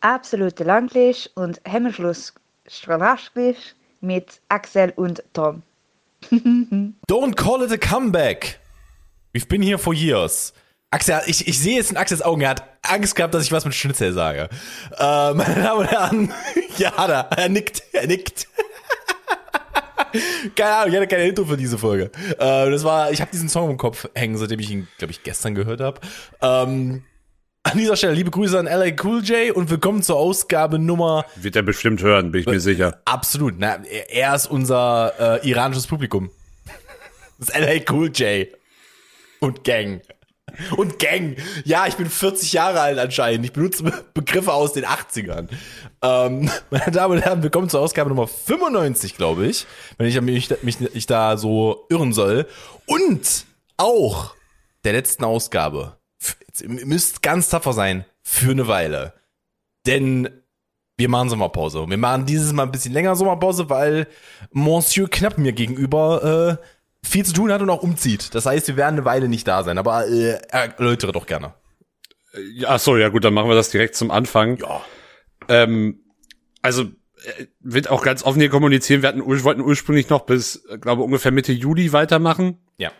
absolute Langlich und Hemmschluss Stranaschlich mit Axel und Tom. Don't call it a comeback. We've been here for years. Axel, ich, ich sehe jetzt in Axels Augen, er hat Angst gehabt, dass ich was mit Schnitzel sage. Äh, meine Damen und Herren, ja, da, er nickt, er nickt. keine Ahnung, ich hatte keine Intro für diese Folge. Äh, das war, ich habe diesen Song im Kopf hängen, seitdem ich ihn, glaube ich, gestern gehört habe. Ähm, an dieser Stelle liebe Grüße an LA Cool J und willkommen zur Ausgabe Nummer. Wird er bestimmt hören, bin ich mir sicher. Absolut. Na, er ist unser äh, iranisches Publikum. Das ist LA Cool J. Und Gang. Und Gang. Ja, ich bin 40 Jahre alt anscheinend. Ich benutze Begriffe aus den 80ern. Ähm, meine Damen und Herren, willkommen zur Ausgabe Nummer 95, glaube ich. Wenn ich mich, mich, mich da so irren soll. Und auch der letzten Ausgabe. Jetzt, ihr müsst ganz tapfer sein. Für eine Weile. Denn wir machen Sommerpause. Wir machen dieses Mal ein bisschen länger Sommerpause, weil Monsieur Knapp mir gegenüber äh, viel zu tun hat und auch umzieht. Das heißt, wir werden eine Weile nicht da sein, aber äh, erläutere doch gerne. Ach so, ja gut, dann machen wir das direkt zum Anfang. Ja. Ähm, also äh, wird auch ganz offen hier kommunizieren. Wir hatten, wollten ursprünglich noch bis, äh, glaube ungefähr Mitte Juli weitermachen. Ja.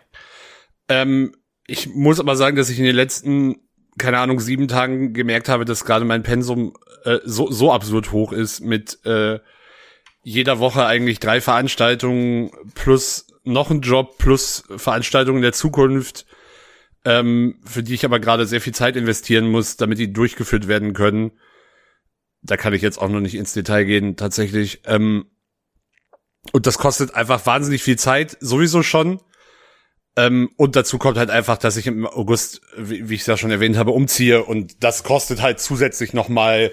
Ähm, ich muss aber sagen, dass ich in den letzten, keine Ahnung, sieben Tagen gemerkt habe, dass gerade mein Pensum äh, so, so absurd hoch ist mit äh, jeder Woche eigentlich drei Veranstaltungen plus noch einen Job plus Veranstaltungen der Zukunft, ähm, für die ich aber gerade sehr viel Zeit investieren muss, damit die durchgeführt werden können. Da kann ich jetzt auch noch nicht ins Detail gehen, tatsächlich. Ähm, und das kostet einfach wahnsinnig viel Zeit, sowieso schon. Ähm, und dazu kommt halt einfach, dass ich im August, wie, wie ich es ja schon erwähnt habe, umziehe. Und das kostet halt zusätzlich nochmal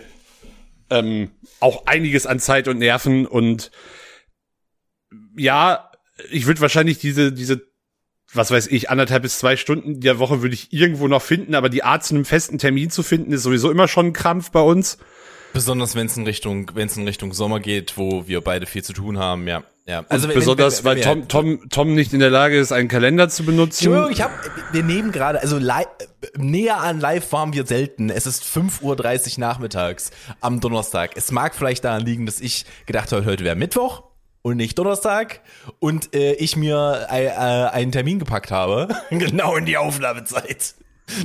ähm, auch einiges an Zeit und Nerven. Und ja, ich würde wahrscheinlich diese, diese, was weiß ich, anderthalb bis zwei Stunden der Woche würde ich irgendwo noch finden, aber die Art zu einem festen Termin zu finden, ist sowieso immer schon ein Krampf bei uns. Besonders wenn es in Richtung, wenn es in Richtung Sommer geht, wo wir beide viel zu tun haben, ja. Ja, also wenn, besonders, wenn, wenn, weil Tom, Tom, Tom nicht in der Lage ist, einen Kalender zu benutzen. Entschuldigung, ich hab, wir nehmen gerade, also live, näher an live waren wir selten. Es ist 5.30 Uhr nachmittags am Donnerstag. Es mag vielleicht daran liegen, dass ich gedacht habe, heute wäre Mittwoch und nicht Donnerstag und äh, ich mir äh, einen Termin gepackt habe, genau in die Aufnahmezeit,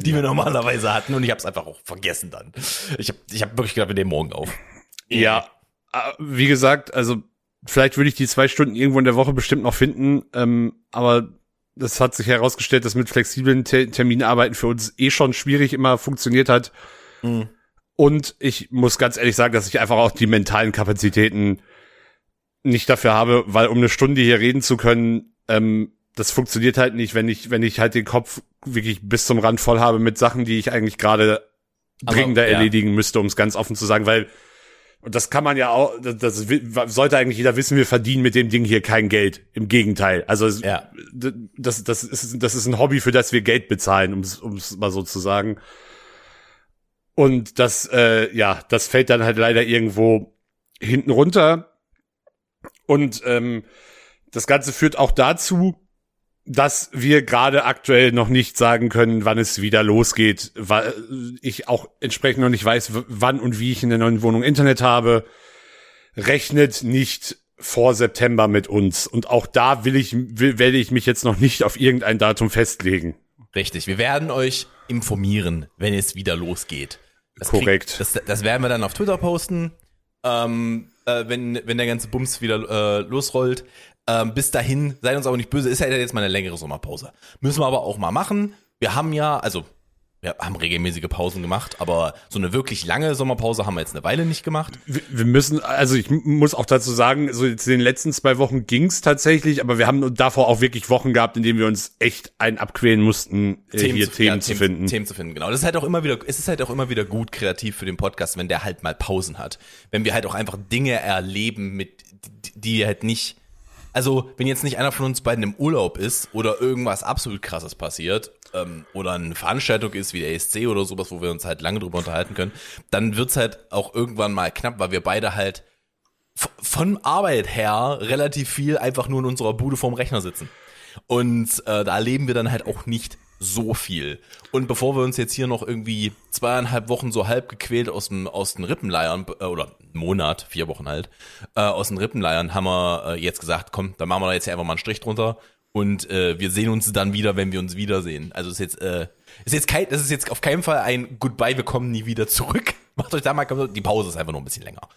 die ja. wir normalerweise hatten und ich habe es einfach auch vergessen dann. Ich habe ich hab wirklich gedacht, wir nehmen morgen auf. Ja, äh, wie gesagt, also vielleicht würde ich die zwei Stunden irgendwo in der Woche bestimmt noch finden, ähm, aber das hat sich herausgestellt, dass mit flexiblen Te Terminarbeiten für uns eh schon schwierig immer funktioniert hat. Mhm. Und ich muss ganz ehrlich sagen, dass ich einfach auch die mentalen Kapazitäten nicht dafür habe, weil um eine Stunde hier reden zu können, ähm, das funktioniert halt nicht, wenn ich, wenn ich halt den Kopf wirklich bis zum Rand voll habe mit Sachen, die ich eigentlich gerade dringender ja. erledigen müsste, um es ganz offen zu sagen, weil und das kann man ja auch, das, das, sollte eigentlich jeder wissen, wir verdienen mit dem Ding hier kein Geld. Im Gegenteil. Also ja. das, das, ist, das ist ein Hobby, für das wir Geld bezahlen, um es mal so zu sagen. Und das, äh, ja, das fällt dann halt leider irgendwo hinten runter. Und ähm, das Ganze führt auch dazu, dass wir gerade aktuell noch nicht sagen können, wann es wieder losgeht, weil ich auch entsprechend noch nicht weiß, wann und wie ich in der neuen Wohnung Internet habe. Rechnet nicht vor September mit uns. Und auch da will ich, will, werde ich mich jetzt noch nicht auf irgendein Datum festlegen. Richtig. Wir werden euch informieren, wenn es wieder losgeht. Das Korrekt. Krieg, das, das werden wir dann auf Twitter posten. Ähm, äh, wenn, wenn der ganze Bums wieder äh, losrollt. Ähm, bis dahin, seid uns aber nicht böse, ist ja jetzt mal eine längere Sommerpause. Müssen wir aber auch mal machen. Wir haben ja, also wir haben regelmäßige Pausen gemacht, aber so eine wirklich lange Sommerpause haben wir jetzt eine Weile nicht gemacht. Wir müssen, also ich muss auch dazu sagen, so jetzt in den letzten zwei Wochen ging's tatsächlich, aber wir haben davor auch wirklich Wochen gehabt, in denen wir uns echt einen abquälen mussten, äh, Themen hier zu, Themen ja, zu finden. Themen zu finden, genau. Das ist halt auch immer wieder, es ist halt auch immer wieder gut kreativ für den Podcast, wenn der halt mal Pausen hat. Wenn wir halt auch einfach Dinge erleben, mit, die halt nicht, also wenn jetzt nicht einer von uns beiden im Urlaub ist oder irgendwas absolut krasses passiert ähm, oder eine Veranstaltung ist wie der ESC oder sowas, wo wir uns halt lange drüber unterhalten können, dann wird's halt auch irgendwann mal knapp, weil wir beide halt von Arbeit her relativ viel einfach nur in unserer Bude vorm Rechner sitzen. Und äh, da erleben wir dann halt auch nicht so viel. Und bevor wir uns jetzt hier noch irgendwie zweieinhalb Wochen so halb gequält aus dem aus den Rippen leiern, äh, oder Monat, vier Wochen halt, äh, aus den Rippen leiern, haben wir äh, jetzt gesagt, komm, dann machen wir da jetzt einfach mal einen Strich drunter und äh, wir sehen uns dann wieder, wenn wir uns wiedersehen. Also ist jetzt äh, ist jetzt kein, das ist jetzt auf keinen Fall ein Goodbye, wir kommen nie wieder zurück. Macht euch da mal, die Pause ist einfach nur ein bisschen länger.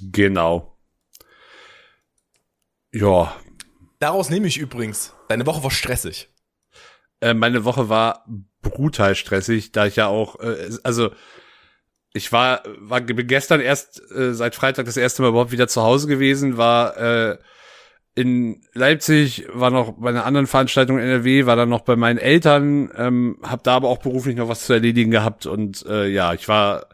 Genau. Ja. Daraus nehme ich übrigens, deine Woche war stressig. Äh, meine Woche war brutal stressig, da ich ja auch, äh, also ich war, war gestern erst äh, seit Freitag das erste Mal überhaupt wieder zu Hause gewesen, war äh, in Leipzig, war noch bei einer anderen Veranstaltung in NRW, war dann noch bei meinen Eltern, ähm, habe da aber auch beruflich noch was zu erledigen gehabt und äh, ja, ich war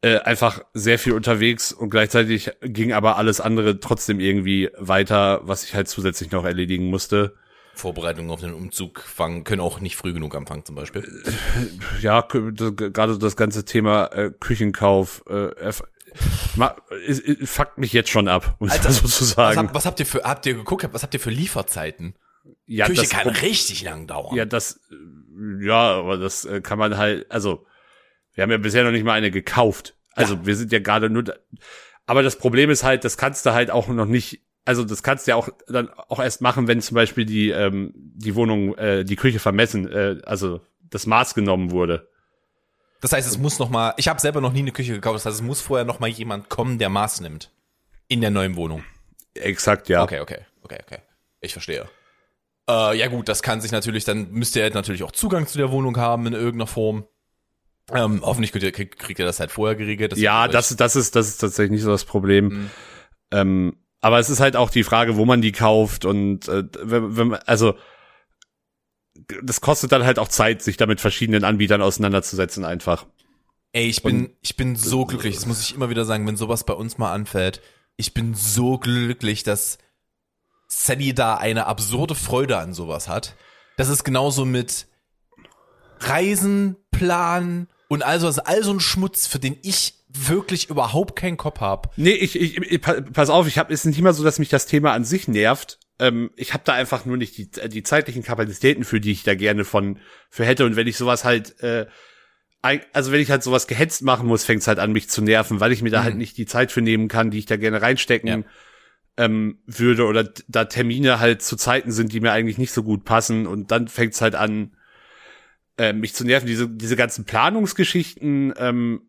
äh, einfach sehr viel unterwegs und gleichzeitig ging aber alles andere trotzdem irgendwie weiter, was ich halt zusätzlich noch erledigen musste. Vorbereitungen auf den Umzug fangen, können auch nicht früh genug anfangen zum Beispiel. Ja, gerade das ganze Thema äh, Küchenkauf äh, fuckt mich jetzt schon ab, muss Alter, so zu sagen. Was, hab, was, habt ihr für, habt ihr geguckt, was habt ihr für Lieferzeiten? Ja, Küche das kann richtig lang dauern. Ja, das, ja, aber das äh, kann man halt, also, wir haben ja bisher noch nicht mal eine gekauft. Also ja. wir sind ja gerade nur, da, aber das Problem ist halt, das kannst du halt auch noch nicht, also das kannst du ja auch dann auch erst machen, wenn zum Beispiel die ähm, die Wohnung, äh, die Küche vermessen, äh, also das Maß genommen wurde. Das heißt, es muss noch mal, ich habe selber noch nie eine Küche gekauft, das heißt, es muss vorher noch mal jemand kommen, der Maß nimmt in der neuen Wohnung. Exakt, ja. Okay, okay, okay, okay. Ich verstehe. Äh, ja gut, das kann sich natürlich, dann müsst ihr natürlich auch Zugang zu der Wohnung haben in irgendeiner Form. Ähm, hoffentlich kriegt ihr, kriegt, ihr das halt vorher geregelt. Ja, das, das ist, das ist tatsächlich nicht so das Problem. Mhm. Ähm, aber es ist halt auch die Frage, wo man die kauft und äh, wenn, wenn also das kostet dann halt auch Zeit, sich da mit verschiedenen Anbietern auseinanderzusetzen einfach. Ey, ich bin, und, ich bin so glücklich, das muss ich immer wieder sagen, wenn sowas bei uns mal anfällt. Ich bin so glücklich, dass Sally da eine absurde Freude an sowas hat. Das ist genauso mit Reisen, Planen, und also ist all so ein Schmutz, für den ich wirklich überhaupt keinen Kopf hab. Nee, ich, ich, ich pass auf, ich habe ist nicht immer so, dass mich das Thema an sich nervt. Ähm, ich habe da einfach nur nicht die, die zeitlichen Kapazitäten für, die ich da gerne von für hätte. Und wenn ich sowas halt, äh, also wenn ich halt sowas gehetzt machen muss, fängt's halt an, mich zu nerven, weil ich mir da halt mhm. halt nicht die Zeit für nehmen kann, die ich da gerne reinstecken ja. ähm, würde oder da Termine halt zu Zeiten sind, die mir eigentlich nicht so gut passen. Und dann fängt's halt an, äh, mich zu nerven. Diese, diese ganzen Planungsgeschichten, ähm,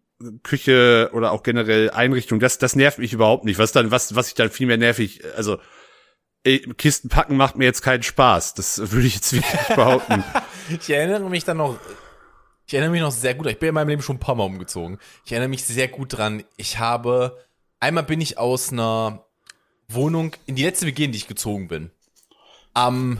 Küche oder auch generell Einrichtung, das, das nervt mich überhaupt nicht. Was dann, was, was ich dann viel nervig, also Kisten packen macht mir jetzt keinen Spaß. Das würde ich jetzt wirklich behaupten. ich erinnere mich dann noch, ich erinnere mich noch sehr gut, ich bin in meinem Leben schon ein paar Mal umgezogen. Ich erinnere mich sehr gut dran. Ich habe, einmal bin ich aus einer Wohnung in die letzte WG, in die ich gezogen bin. Am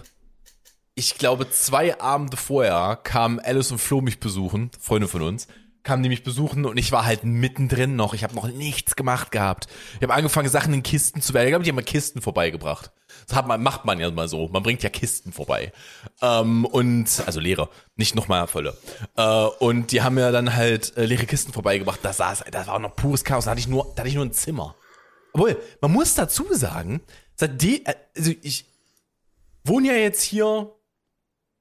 ich glaube, zwei Abende vorher kamen Alice und Flo mich besuchen, Freunde von uns, kamen die mich besuchen und ich war halt mittendrin noch. Ich habe noch nichts gemacht gehabt. Ich habe angefangen, Sachen in Kisten zu werden. Ich glaube, die haben mal Kisten vorbeigebracht. Das hat man, macht man ja mal so. Man bringt ja Kisten vorbei. Ähm, und, also leere, nicht nochmal volle. Äh, und die haben mir dann halt äh, leere Kisten vorbeigebracht. Da saß, das war noch pures Chaos. Da hatte ich nur, da hatte ich nur ein Zimmer. Obwohl, man muss dazu sagen, seitdem, also ich wohne ja jetzt hier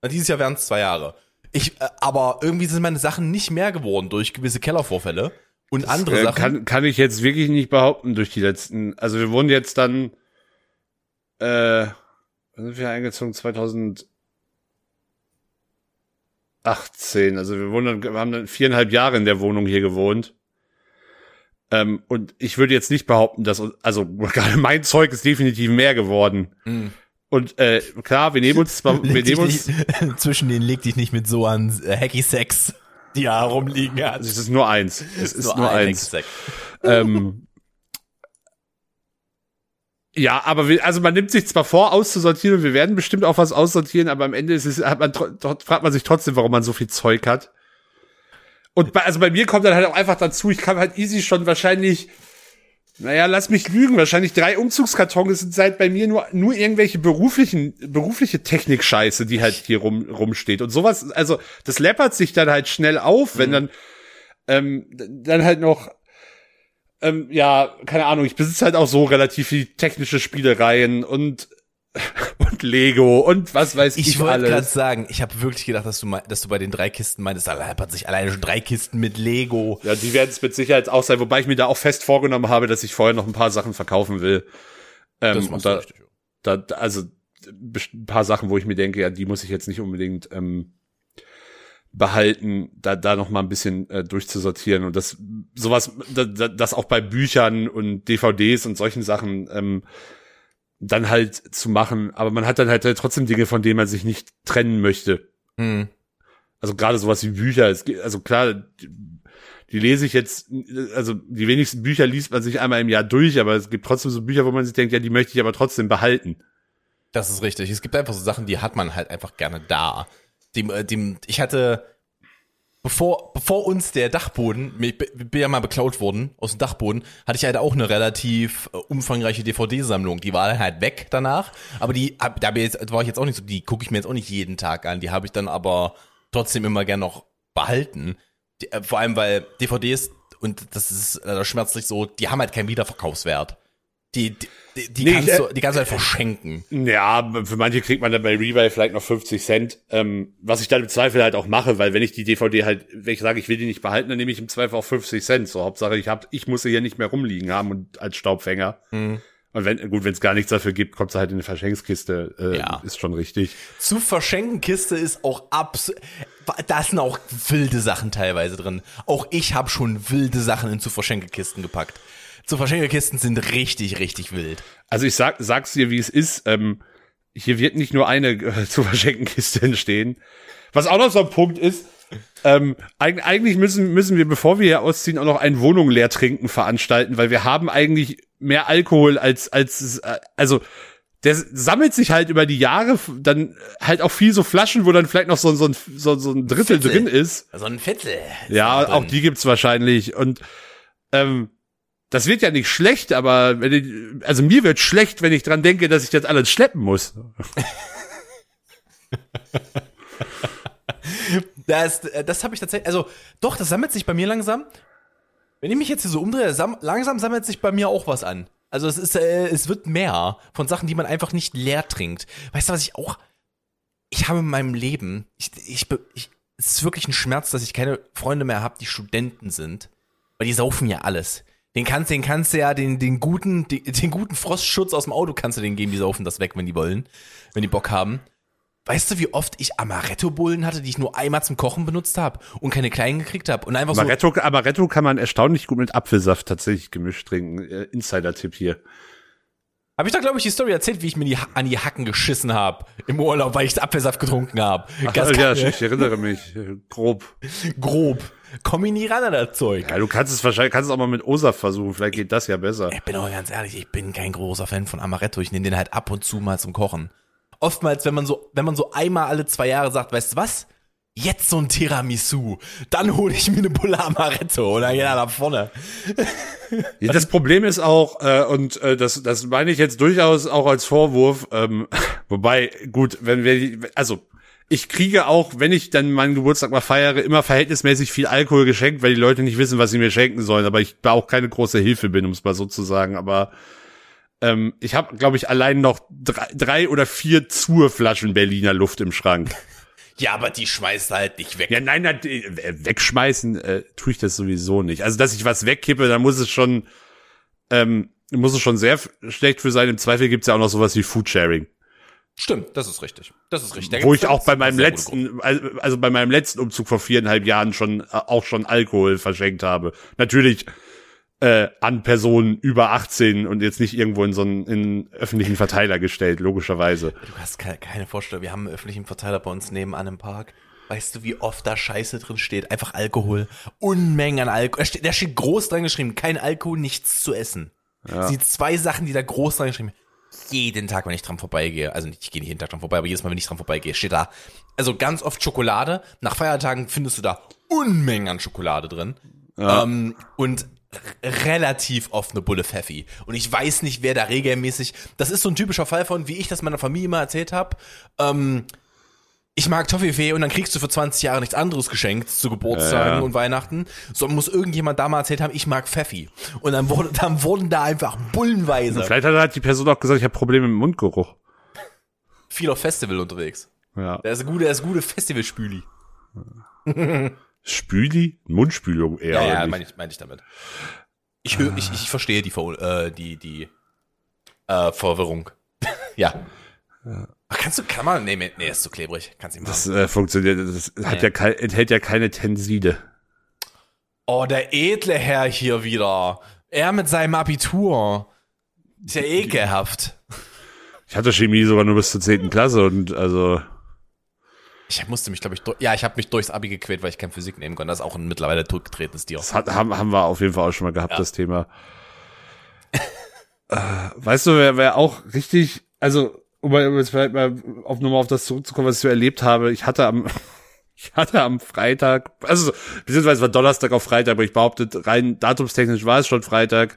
dieses Jahr wären es zwei Jahre. Ich, äh, aber irgendwie sind meine Sachen nicht mehr geworden durch gewisse Kellervorfälle und das, andere äh, Sachen. Kann, kann ich jetzt wirklich nicht behaupten durch die letzten. Also wir wurden jetzt dann, äh, sind wir eingezogen 2018. Also wir wurden dann, wir haben dann viereinhalb Jahre in der Wohnung hier gewohnt. Ähm, und ich würde jetzt nicht behaupten, dass, also gerade mein Zeug ist definitiv mehr geworden. Mhm. Und äh, klar, wir nehmen uns zwar, wir nehmen uns nicht, zwischen denen leg dich nicht mit so an äh, Hacky Sex, die ja rumliegen hat. Es ist nur eins. Es ist, nur, nur ein eins. Ähm, ja, aber wir, also man nimmt sich zwar vor, auszusortieren und wir werden bestimmt auch was aussortieren, aber am Ende ist es, hat man, fragt man sich trotzdem, warum man so viel Zeug hat. Und bei, also bei mir kommt dann halt auch einfach dazu, ich kann halt easy schon wahrscheinlich naja, lass mich lügen. Wahrscheinlich drei Umzugskartons sind seit bei mir nur, nur irgendwelche beruflichen, berufliche Technik-Scheiße, die halt hier rum, rumsteht. Und sowas, also, das läppert sich dann halt schnell auf, wenn mhm. dann, ähm, dann halt noch, ähm, ja, keine Ahnung, ich besitze halt auch so relativ viel technische Spielereien und und Lego und was weiß ich, Ich wollte gerade alles. sagen, ich habe wirklich gedacht, dass du, mei- dass du bei den drei Kisten meintest, da hat sich alleine schon drei Kisten mit Lego. Ja, die werden es mit Sicherheit auch sein, wobei ich mir da auch fest vorgenommen habe, dass ich vorher noch ein paar Sachen verkaufen will. Ähm, Das machst da, richtig. da, also ein paar Sachen, wo ich mir denke, ja, die muss ich jetzt nicht unbedingt ähm, behalten, da da noch mal ein bisschen äh, durchzusortieren und das sowas, da, da, das auch bei Büchern und DVDs und solchen Sachen ähm, dann halt zu machen. Aber man hat dann halt trotzdem Dinge, von denen man sich nicht trennen möchte. Hm. Also gerade sowas wie Bücher. Also klar, die, die lese ich jetzt, also die wenigsten Bücher liest man sich einmal im Jahr durch, aber es gibt trotzdem so Bücher, wo man sich denkt, ja, die möchte ich aber trotzdem behalten. Das ist richtig. Es gibt einfach so Sachen, die hat man halt einfach gerne da. Dem, äh, dem, ich hatte, bevor, bevor uns der Dachboden, ich bin ja mal beklaut worden aus dem Dachboden, hatte ich halt auch eine relativ äh, umfangreiche DVD-Sammlung. Die war halt weg danach, aber die, da war ich jetzt auch nicht so, die gucke ich mir jetzt auch nicht jeden Tag an. Die habe ich dann aber trotzdem immer gern noch behalten. Die, äh, vor allem, weil DVDs, und das ist leider schmerzlich so, die haben halt keinen Wiederverkaufswert. Die, die, die, Nee, kannst, ich, du, die kannst du halt verschenken. Ja, für manche kriegt man dann bei Rebuy vielleicht noch 50 Cent, ähm, was ich dann im Zweifel halt auch mache, weil wenn ich die DVD halt, wenn ich sage, ich will die nicht behalten, dann nehme ich im Zweifel auch 50 Cent. So, Hauptsache ich hab, ich muss sie hier nicht mehr rumliegen haben und als Staubfänger. Mhm. Und wenn, gut, wenn es gar nichts dafür gibt, kommt sie halt in eine Verschenkskiste, äh, Ja. ist schon richtig. zu verschenken Kiste ist auch abs da sind auch wilde Sachen teilweise drin. Auch ich habe schon wilde Sachen in zu verschenke Kisten gepackt. Zu verschenke Kisten sind richtig richtig wild. Also ich sag, sag's dir, wie es ist. Ähm, hier wird nicht nur eine äh, zu verschenken Kiste entstehen. Was auch noch so ein Punkt ist, ähm, eig eigentlich müssen, müssen wir, bevor wir hier ausziehen, auch noch ein Wohnung leer trinken veranstalten, weil wir haben eigentlich mehr Alkohol als, als, äh, also, der sammelt sich halt über die Jahre dann halt auch viel so Flaschen, wo dann vielleicht noch so, ein- so, ein, so, so ein Drittel Viertel. drin ist. So ein Viertel. Ja, auch die gibt's wahrscheinlich. Und ähm, das wird ja nicht schlecht, aber wenn ich, also mir wird schlecht, wenn ich dran denke, dass ich das alles schleppen muss. Das, äh, das habe ich tatsächlich, also doch, das sammelt sich bei mir langsam. Wenn ich mich jetzt hier so umdrehe, sam langsam sammelt sich bei mir auch was an. Also es ist, äh, es wird mehr von Sachen, die man einfach nicht leer trinkt. Weißt du, was ich auch, ich habe in meinem Leben, ich, ich, ich es ist wirklich ein Schmerz, dass ich keine Freunde mehr habe, die Studenten sind, weil die saufen ja alles. Den kannst, den kannst du ja, den, den guten, den, den guten Frostschutz aus dem Auto kannst du denen geben, die saufen das weg, wenn die wollen, wenn die Bock haben. Weißt du, wie oft ich Amaretto-Bullen hatte, die ich nur einmal zum Kochen benutzt habe und keine kleinen gekriegt habe und einfach so Amaretto, Amaretto kann man erstaunlich gut mit Apfelsaft tatsächlich gemischt trinken. Äh, Insider-Tipp hier. Habe ich da, glaube ich, die Story erzählt, wie ich mir die, an die Hacken geschissen habe im Urlaub, weil ich Apfelsaft getrunken habe. Ganz ja, ich erinnere mich. Grob. grob. Komm ich nie ran an das Zeug. Ja, du kannst es wahrscheinlich, kannst es auch mal mit OSAF versuchen. Vielleicht geht das ja besser. Ich bin aber ganz ehrlich, ich bin kein großer Fan von Amaretto. Ich nehme den halt ab und zu mal zum Kochen. Oftmals, wenn man so, wenn man so einmal alle zwei Jahre sagt, weißt du was? Jetzt so ein Tiramisu. Dann hole ich mir eine Bulle Amaretto und dann geht er nach vorne. Ja, das Problem ist auch, äh, und äh, das, das meine ich jetzt durchaus auch als Vorwurf, ähm, wobei, gut, wenn wir, also ich kriege auch, wenn ich dann meinen Geburtstag mal feiere, immer verhältnismäßig viel Alkohol geschenkt, weil die Leute nicht wissen, was sie mir schenken sollen, aber ich da auch keine große Hilfe bin, um es mal so zu sagen. Aber ähm, ich habe, glaube ich, allein noch drei, drei oder vier Zur-Flaschen Berliner Luft im Schrank. Ja, aber die schmeißt halt nicht weg. Ja, nein, nein, äh, wegschmeißen äh, tue ich das sowieso nicht. Also, dass ich was wegkippe, dann muss es schon, ähm, muss es schon sehr schlecht für sein. Im Zweifel gibt's ja auch noch sowas wie Foodsharing. Stimmt, das ist richtig. Das ist richtig. Da Wo ich auch bei meinem letzten, also also bei meinem letzten Umzug vor viereinhalb Jahren schon, äh, auch schon Alkohol verschenkt habe. Natürlich, äh, an Personen über 18 und jetzt nicht irgendwo in so einen, in öffentlichen Verteiler gestellt, logischerweise. Du hast keine, keine Vorstellung. Wir haben einen öffentlichen Verteiler bei uns nebenan im Park. Weißt du, wie oft da Scheiße drin steht? Einfach Alkohol. Unmengen an Alkohol. Da steht, da steht groß dran geschrieben, kein Alkohol, nichts zu essen. Die zwei Sachen, die da groß dran geschrieben jeden Tag, wenn ich dran vorbeigehe, also nicht, ich gehe nicht jeden Tag dran vorbei, aber jedes Mal, wenn ich dran vorbeigehe, steht da, also ganz oft Schokolade. Nach Feiertagen findest du da Unmengen an Schokolade drin. Ähm, und relativ oft eine Bulle Pfeffi. Und ich weiß nicht, wer da regelmäßig, das ist so ein typischer Fall von, wie ich das meiner Familie mal erzählt habe, ähm, ich mag Toffifee und dann kriegst du für 20 Jahre nichts anderes geschenkt zu Geburtstagen Ja. und Weihnachten. So muss irgendjemand da mal erzählt haben, ich mag Pfeffi. Und dann, wurde, dann wurden da einfach bullenweise. Vielleicht hat halt die Person auch gesagt, ich habe Probleme mit dem Mundgeruch. viel auf Festival unterwegs. Ja. Der ist ein guter, der ist ein guter Festivalspüli. Spüli? Mundspülung eher. Ja, ja, meine ich, mein ich damit. Ich, hör, ich, ich verstehe die, äh, die, die äh, Verwirrung. ja. Ach, kannst du, kann man, nee, nee, ist zu klebrig. Kannst nicht machen. Das äh, funktioniert, das hat Nee. ja kein, enthält ja keine Tenside. Oh, der edle Herr hier wieder. Er mit seinem Abitur. Ist ja ekelhaft. Ich hatte Chemie sogar nur bis zur 10. Klasse und also, Ich musste mich, glaube ich, durch, ja, ich habe mich durchs Abi gequält, weil ich kein Physik nehmen konnte. Das ist auch ein mittlerweile zurückgetretenes Tier. das hat, haben, haben wir auf jeden Fall auch schon mal gehabt, Ja. das Thema. äh, weißt du, wer, wer auch richtig, also, um jetzt vielleicht mal auf nochmal auf das zurückzukommen, was ich so erlebt habe, ich hatte am, ich hatte am Freitag, also, beziehungsweise war Donnerstag auf Freitag, aber ich behaupte, rein datumstechnisch war es schon Freitag.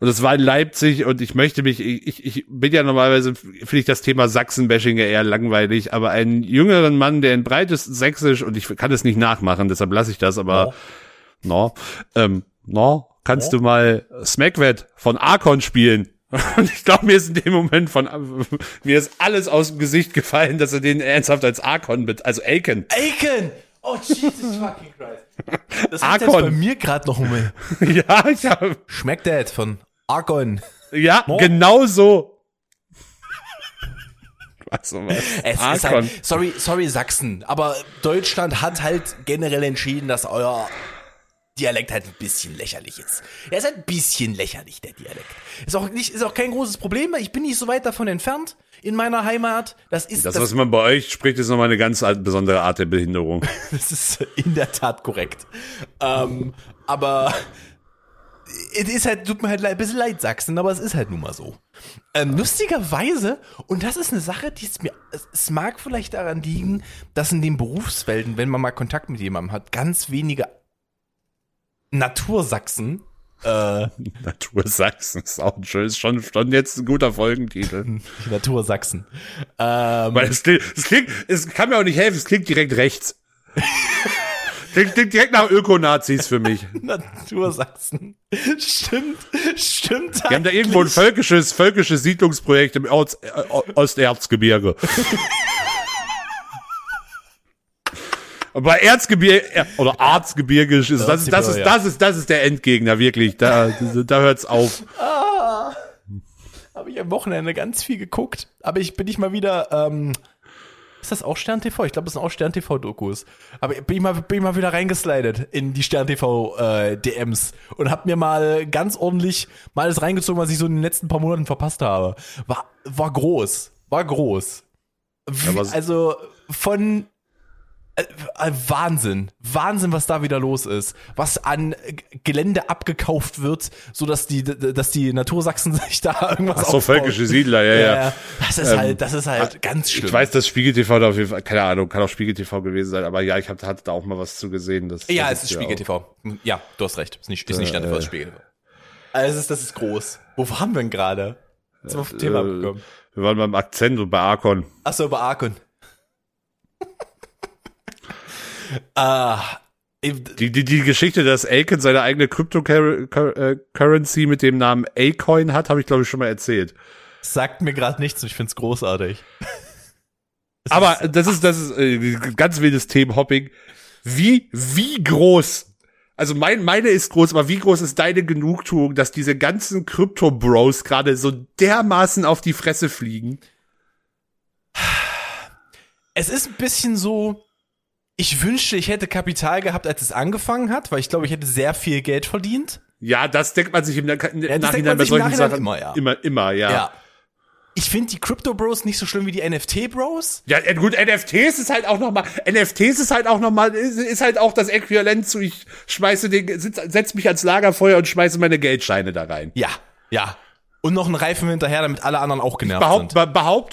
Und es war in Leipzig und ich möchte mich, ich, ich bin ja normalerweise, finde ich das Thema Sachsen-Bashing ja eher langweilig, aber einen jüngeren Mann, der in breitesten Sächsisch, und ich kann es nicht nachmachen, deshalb lasse ich das, aber, no, ähm, no, kannst du mal Smackwet von Arkon spielen? Und ich glaube, mir ist in dem Moment von, mir ist alles aus dem Gesicht gefallen, dass er den ernsthaft als Arkon, bet also Aiken. Aiken! Oh, Jesus fucking Christ. Das Arkon. bei mir gerade noch um. ja, ich hab, Schmeckt das von Argon. ja, No. genau so. Was, so was? Es ist Arkon. halt, sorry, sorry Sachsen, aber Deutschland hat halt generell entschieden, dass euer Dialekt halt ein bisschen lächerlich ist. Er ist halt ein bisschen lächerlich, der Dialekt. Ist auch nicht, ist auch kein großes Problem, weil ich bin nicht so weit davon entfernt in meiner Heimat. Das ist, Das, das, was man bei euch spricht, ist nochmal eine ganz besondere Art der Behinderung. das ist in der Tat korrekt. Ähm, aber es ist halt, tut mir halt ein bisschen leid, Sachsen, aber es ist halt nun mal so. Ähm, lustigerweise, und das ist eine Sache, die es mir, es, mag vielleicht daran liegen, dass in den Berufswelten, wenn man mal Kontakt mit jemandem hat, ganz wenige Natursachsen, äh, Natur Sachsen ist auch ein schönes, schon, schon jetzt ein guter Folgentitel. Natursachsen, ähm, Weil es klingt, es klingt, es kann mir auch nicht helfen, es klingt direkt rechts. klingt, direkt nach Ökonazis für mich. Natursachsen, stimmt, stimmt. Wir haben da irgendwo ein völkisches, völkisches Siedlungsprojekt im Ost, äh, Osterzgebirge. Aber Erzgebirge äh, oder Arzgebirge ist das, ist das ist das ist das ist der Endgegner wirklich. Da da hört's auf. Habe ich am Wochenende ganz viel geguckt, aber ich bin nicht mal wieder. Ähm, ist das auch Stern TV? Ich glaube, das sind auch Stern TV Dokus. Aber bin ich mal, bin ich mal wieder reingeslidet in die Stern TV äh, und hab mir mal ganz ordentlich mal alles reingezogen, was ich so in den letzten paar Monaten verpasst habe. War war groß, war groß. Wie, was- also von Wahnsinn, Wahnsinn, was da wieder los ist, was an äh, Gelände abgekauft wird, so dass die, dass die Natursachsen sich da irgendwas Ach so aufbauen. völkische Siedler, ja, Ja, ja. Das ist Ähm, halt, das ist halt ganz schlimm. Ich weiß, dass Spiegel TV da auf jeden Fall, keine Ahnung, kann auch Spiegel TV gewesen sein, aber ja, ich hab, hatte da auch mal was zu gesehen. Das, ja, das es ist ja Spiegel auch- TV. Ja, du hast recht. Ist nicht, ist nicht Äh, TV, ist Spiegel. Also das ist, das ist groß. Wo waren wir denn gerade? Jetzt sind wir auf das Thema äh, gekommen. Wir waren beim Akzent und bei Arkon. Achso, bei Arkon. Ah, Die, die, die Geschichte, dass Aiken seine eigene Cryptocurrency mit dem Namen A-Coin hat, habe ich glaube ich schon mal erzählt. sagt mir gerade nichts und ich großartig. Es Aber ist- das ist, das ist äh, ganz wildes Themenhopping. Wie, wie groß? Also mein, meine ist groß, aber wie groß ist deine Genugtuung, dass diese ganzen Crypto-Bros gerade so dermaßen auf die Fresse fliegen? Es ist ein bisschen so, ich wünschte, ich hätte Kapital gehabt, als es angefangen hat, weil ich glaube, ich hätte sehr viel Geld verdient. Ja, das denkt man sich im, das denkt Nachhinein bei solchen Sachen immer, ja. Immer, immer, ja. Ja. Ich finde die Crypto Bros nicht so schlimm wie die NFT Bros. Ja, gut, NFTs ist halt auch noch mal, NFTs ist halt auch noch mal, ist, ist halt auch das Äquivalent zu, ich schmeiße den, sitz, setz mich ans Lagerfeuer und schmeiße meine Geldscheine da rein. Ja, ja. Und noch einen Reifen hinterher, damit alle anderen auch genervt Behaupt,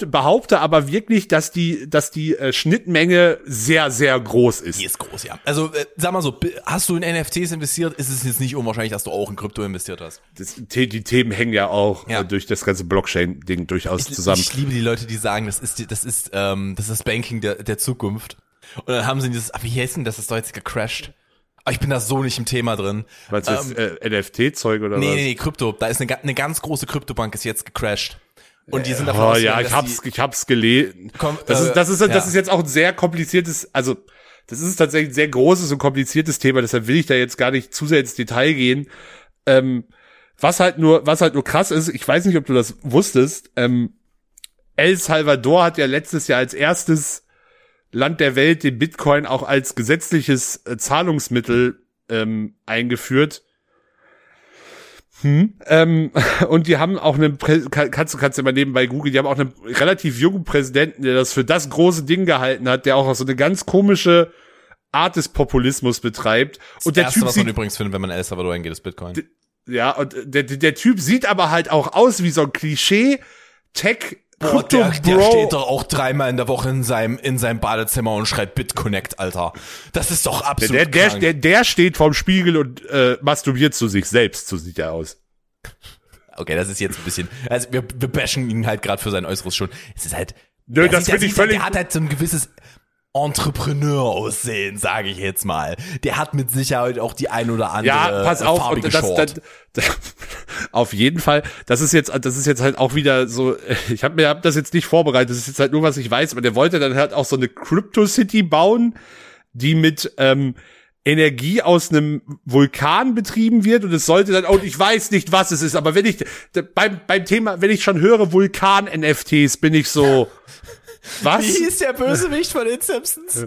sind. be- behaupte, aber wirklich, dass die, dass die äh, Schnittmenge sehr, sehr groß ist. Die ist groß, ja. Also, äh, sag mal so, hast du in NFTs investiert, ist es jetzt nicht unwahrscheinlich, dass du auch in Krypto investiert hast. Das, die Themen hängen ja auch Ja. Äh, durch das ganze Blockchain-Ding durchaus Ich, zusammen. ich liebe die Leute, die sagen, das ist, das ist, ähm, das ist Banking der, der Zukunft. Und dann haben sie dieses, wie heißt denn das, das ist doch jetzt gecrashed. Aber ich bin da so nicht im Thema drin. Meinst du jetzt äh, NFT-Zeug oder Nee, was? nee, nee, Krypto. Da ist eine, eine ganz große Kryptobank ist jetzt gecrashed. Und die sind davon Oh, ausgegangen, ja, ich hab's, ich hab's gelesen. Komm, Das äh, ist, das ist, das ja. ist jetzt auch ein sehr kompliziertes, also, das ist tatsächlich ein sehr großes und kompliziertes Thema, deshalb will ich da jetzt gar nicht zu sehr ins Detail gehen. Ähm, was halt nur, was halt nur krass ist, ich weiß nicht, ob du das wusstest, ähm, El Salvador hat ja letztes Jahr als erstes Land der Welt den Bitcoin auch als gesetzliches äh, Zahlungsmittel ähm, eingeführt. Hm. Ähm, und die haben auch einen, Prä kannst du kannst du mal nebenbei googeln, die haben auch einen relativ jungen Präsidenten, der das für das große Ding gehalten hat, der auch so eine ganz komische Art des Populismus betreibt. und der Erste, Typ was man sieht, übrigens findet, wenn man El Salvador hingeht, ist Bitcoin. ja, und der, der der Typ sieht aber halt auch aus wie so ein Klischee Tech Boah, der, der steht doch auch dreimal in der Woche in seinem, in seinem Badezimmer und schreit BitConnect, Alter. Das ist doch absolut der, der, krank. der, der steht vorm Spiegel und äh, masturbiert zu sich selbst, so sieht er aus. Okay, das ist jetzt ein bisschen, also wir, wir bashen ihn halt gerade für sein Äußeres schon. Es ist halt, Nö, das finde ich sieht halt- völlig- Der hat halt so ein gewisses Entrepreneur-Aussehen, sage ich jetzt mal. Der hat mit Sicherheit auch die ein oder andere Ja, pass auf, farbige und das, Short. das, das, auf jeden Fall. Das ist jetzt, das ist jetzt halt auch wieder so. Ich habe mir hab das jetzt nicht vorbereitet. Das ist jetzt halt nur was ich weiß. Aber der wollte dann halt auch so eine Crypto City bauen, die mit ähm, Energie aus einem Vulkan betrieben wird und es sollte dann und ich weiß nicht, was es ist, aber wenn ich beim beim Thema, wenn ich schon höre Vulkan NFTs, bin ich so was? Wie hieß der Bösewicht von den Simpsons?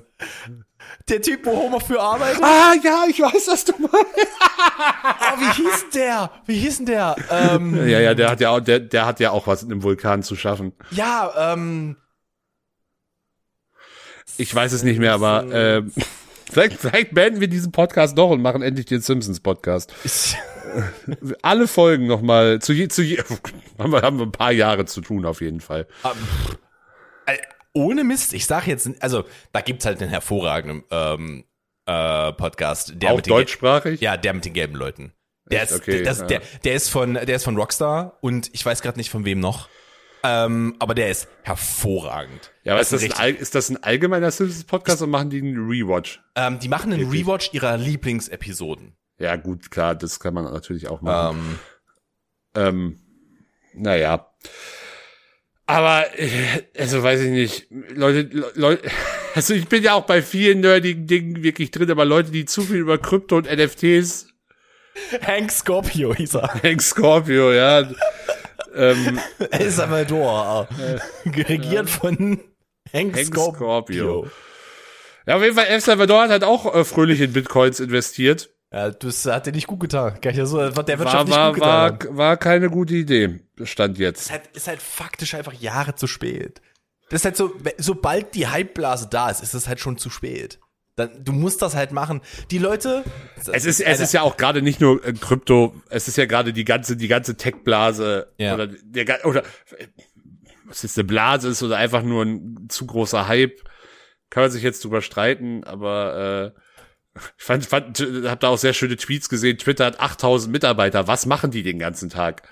Der Typ, wo Homer für arbeitet? Ah ja, ich weiß, was du meinst. Oh, wie hieß denn der? Wie hieß denn der? Ähm, Ja, ja, der hat ja auch, der, der hat ja auch was mit einem Vulkan zu schaffen. ja, ähm, Ich weiß es nicht mehr, aber ähm, vielleicht, vielleicht beenden wir diesen Podcast doch und machen endlich den Simpsons Podcast. ich, Alle Folgen nochmal zu je, zu je, haben wir, haben wir ein paar Jahre zu tun auf jeden Fall. äh, ohne Mist, ich sag jetzt, also da gibt's halt den hervorragenden ähm, äh, Podcast, der auch mit den deutschsprachig? Ja, der mit den gelben Leuten. Der Echt? ist, Okay, das, ja. der, der ist von, der ist von Rockstar und ich weiß gerade nicht von wem noch. Ähm, aber der ist hervorragend. Ja, aber ist das, ein, ist das ein allgemeiner Simpsons Podcast oder machen die einen Rewatch? ähm, die machen einen Rewatch ihrer Lieblingsepisoden. Ja, gut, klar, das kann man natürlich auch machen. Ähm, Ähm, naja. Aber, äh, also weiß ich nicht, Leute, Le- Leute, also ich bin ja auch bei vielen nerdigen Dingen wirklich drin, aber Leute, die zu viel über Krypto und NFTs, Hank Scorpio hieß er. Hank Scorpio, ja, ähm, El Salvador. Geregiert von Hank, Hank Scorpio. Scorpio. ja, auf jeden Fall, El Salvador hat halt auch äh, fröhlich in Bitcoins investiert. Ja, das hat dir nicht gut getan. Kann ich ja so, der Wirtschaft War, nicht war, gut getan. haben. war, war keine gute Idee, stand jetzt. ist halt, ist halt faktisch einfach Jahre zu spät. Das ist halt so, sobald die Hypeblase da ist, ist es halt schon zu spät. Dann, du musst das halt machen. Die Leute. Es ist, es ist ja auch gerade nicht nur äh, Krypto, es ist ja gerade die ganze, die ganze Tech-Blase Ja. oder der oder was jetzt eine Blase ist oder einfach nur ein zu großer Hype, kann man sich jetzt drüber streiten, aber äh, ich fand, fand hab da auch sehr schöne Tweets gesehen. Twitter hat 8000 Mitarbeiter. Was machen die den ganzen Tag?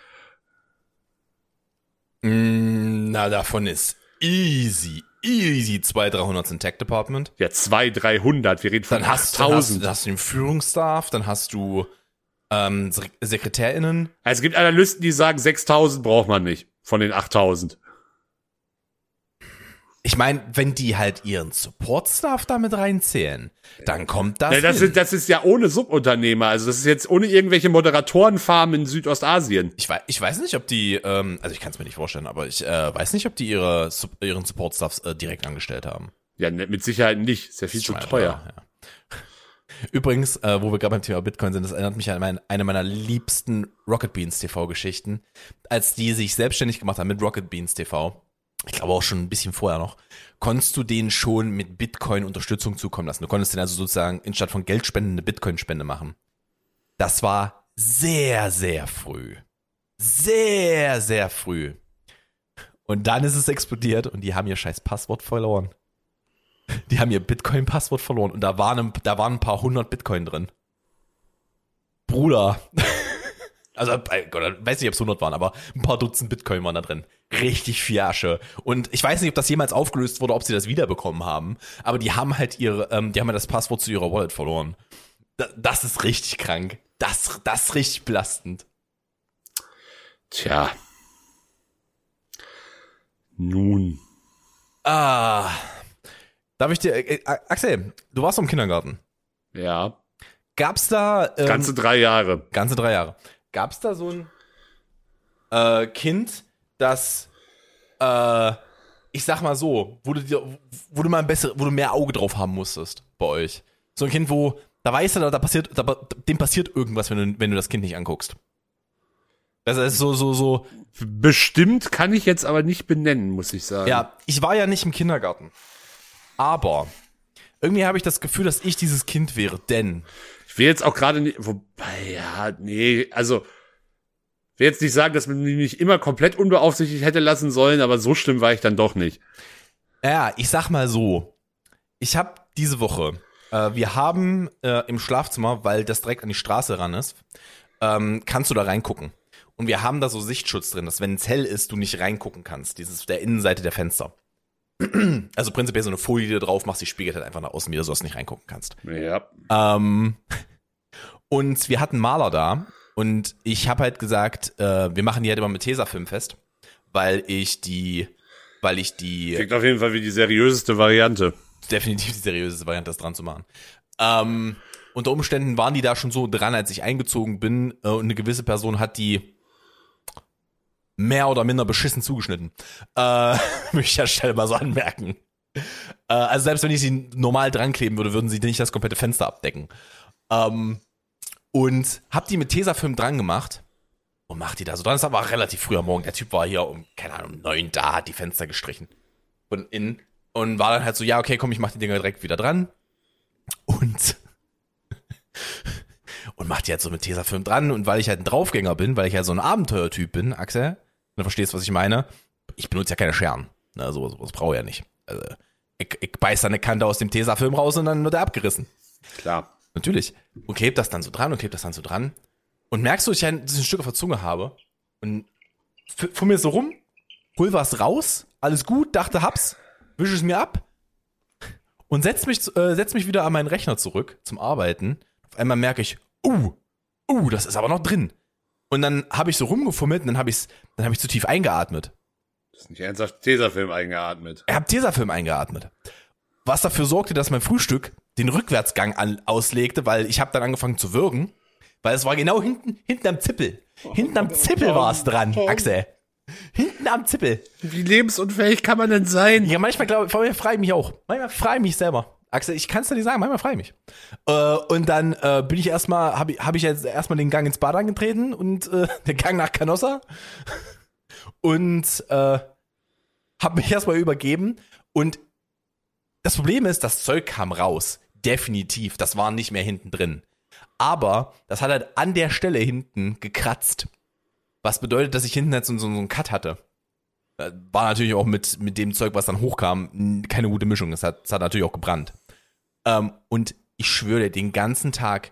Mm, Na, davon ist easy, easy 200, 300 im Tech Department. Ja, 200, 300. Wir reden von Dann hast, dann hast, 8000. dann hast du den Führungsstaff, dann hast du ähm, Sek- SekretärInnen. Also es gibt Analysten, die sagen, 6000 braucht man nicht von den 8000. Ich meine, wenn die halt ihren Support-Staff damit reinzählen, dann kommt das. Ja, das, hin. ist, das ist ja ohne Subunternehmer. Also das ist jetzt ohne irgendwelche Moderatorenfarmen in Südostasien. Ich weiß, ich weiß nicht, ob die, ähm, also ich kann es mir nicht vorstellen, aber ich äh, weiß nicht, ob die ihre, ihren Support-Staffs äh, direkt angestellt haben. Ja, ne, mit Sicherheit nicht. Ist ja viel zu Schon teuer. Ja. Übrigens, äh, wo wir gerade beim Thema Bitcoin sind, das erinnert mich an mein, eine meiner liebsten Rocket Beans TV-Geschichten, als die sich selbstständig gemacht haben mit Rocket Beans TV. Ich glaube auch schon ein bisschen vorher noch, konntest du denen schon mit Bitcoin Unterstützung zukommen lassen. Du konntest denen also sozusagen anstatt von Geldspenden eine Bitcoin-Spende machen. Das war sehr, sehr früh. Sehr, sehr früh. Und dann ist es explodiert und die haben ihr scheiß Passwort verloren. Die haben ihr Bitcoin-Passwort verloren und da waren, da waren ein paar hundert Bitcoin drin. Bruder. Also, ich weiß nicht, ob es 100 waren, aber ein paar Dutzend Bitcoin waren da drin. Richtig viel Asche. Und ich weiß nicht, ob das jemals aufgelöst wurde, ob sie das wiederbekommen haben. Aber die haben halt ihre, ähm, die haben halt das Passwort zu ihrer Wallet verloren. Da, das ist richtig krank. Das, das ist richtig belastend. Tja. Nun. Ah. Darf ich dir, äh, äh, Axel, du warst im Kindergarten. Ja. Gab's da ähm, Ganze drei Jahre. ganze drei Jahre? Gab's da so ein äh, Kind, das äh, ich sag mal so, wo du dir, wo du mal ein besser, wo du mehr Auge drauf haben musstest bei euch. So ein Kind, wo da weißt du, da, da passiert, da, dem passiert irgendwas, wenn du, wenn du das Kind nicht anguckst. Das ist so, so, so. Bestimmt kann ich jetzt aber nicht benennen, muss ich sagen. Ja, ich war ja nicht im Kindergarten. Aber irgendwie habe ich das Gefühl, dass ich dieses Kind wäre, denn Ich will jetzt auch gerade nicht, wobei, ja, nee, also, will jetzt nicht sagen, dass man mich immer komplett unbeaufsichtigt hätte lassen sollen, aber so schlimm war ich dann doch nicht. Ja, ich sag mal so. Ich habe diese Woche, äh, wir haben äh, im Schlafzimmer, weil das direkt an die Straße ran ist, ähm, kannst du da reingucken. Und wir haben da so Sichtschutz drin, dass wenn es hell ist, du nicht reingucken kannst. Dieses der Innenseite der Fenster. Also prinzipiell so eine Folie, die du drauf machst, die spiegelt halt einfach nach außen wieder, sodass du nicht reingucken kannst. Ja. Ähm, und wir hatten Maler da und ich habe halt gesagt, äh, wir machen die halt immer mit Tesafilm fest, weil ich die, weil ich die Klingt auf jeden Fall wie die seriöseste Variante. definitiv die seriöseste Variante, das dran zu machen. Ähm, unter Umständen waren die da schon so dran, als ich eingezogen bin äh, und eine gewisse Person hat die mehr oder minder beschissen zugeschnitten. Äh, möchte ich ja schnell mal so anmerken. Äh, also selbst wenn ich sie normal dran kleben würde, würden sie nicht das komplette Fenster abdecken. Ähm, und hab die mit Tesafilm dran gemacht und macht die da so dran. Das war aber relativ früh am Morgen. Der Typ war hier um, keine Ahnung, um neun da, hat die Fenster gestrichen. Von innen. Und war dann halt so, ja, okay, komm, ich mach die Dinger direkt wieder dran. Und und macht die halt so mit Tesafilm dran. Und weil ich halt ein Draufgänger bin, weil ich halt so ein Abenteuertyp bin, Axel, du verstehst, was ich meine, ich benutze ja keine Scheren. Ne, so, sowas brauche ich ja nicht. Also, ich, ich beiß da eine Kante aus dem Tesafilm raus und dann wird er abgerissen. Klar. Natürlich. Und kleb das dann so dran und kleb das dann so dran. Und merkst du, dass ich ein, dass ich ein Stück auf der Zunge habe. Und fuhr mir so rum, hol was raus, alles gut, dachte, hab's, wisch es mir ab und setz mich, äh, setz mich wieder an meinen Rechner zurück zum Arbeiten. Auf einmal merke ich, uh, uh, das ist aber noch drin. Und dann habe ich so rumgefummelt und dann habe ich dann habe ich zu tief eingeatmet. Das ist nicht ernsthaft Tesafilm eingeatmet. Ich habe Tesafilm eingeatmet. Was dafür sorgte, dass mein Frühstück den Rückwärtsgang an, auslegte, weil ich habe dann angefangen zu würgen, weil es war genau hinten, hinten am Zippel. Hinten am Zippel war es dran, Axel. Hinten am Zippel. Wie lebensunfähig kann man denn sein? Ja, manchmal glaube manchmal frage ich mich auch. Manchmal frage ich mich selber. Axel, ich kann es dir nicht sagen, manchmal frage ich mich. Äh, und dann äh, bin ich erstmal, habe ich, hab ich jetzt erstmal den Gang ins Bad angetreten und äh, den Gang nach Canossa. Und äh, habe mich erstmal übergeben. Und das Problem ist, das Zeug kam raus. Definitiv. Das war nicht mehr hinten drin. Aber das hat halt an der Stelle hinten gekratzt. Was bedeutet, dass ich hinten jetzt so, so, so einen Cut hatte. Äh, War natürlich auch mit, mit dem Zeug, was dann hochkam, keine gute Mischung. Es hat, es hat natürlich auch gebrannt. Ähm, und ich schwöre, den ganzen Tag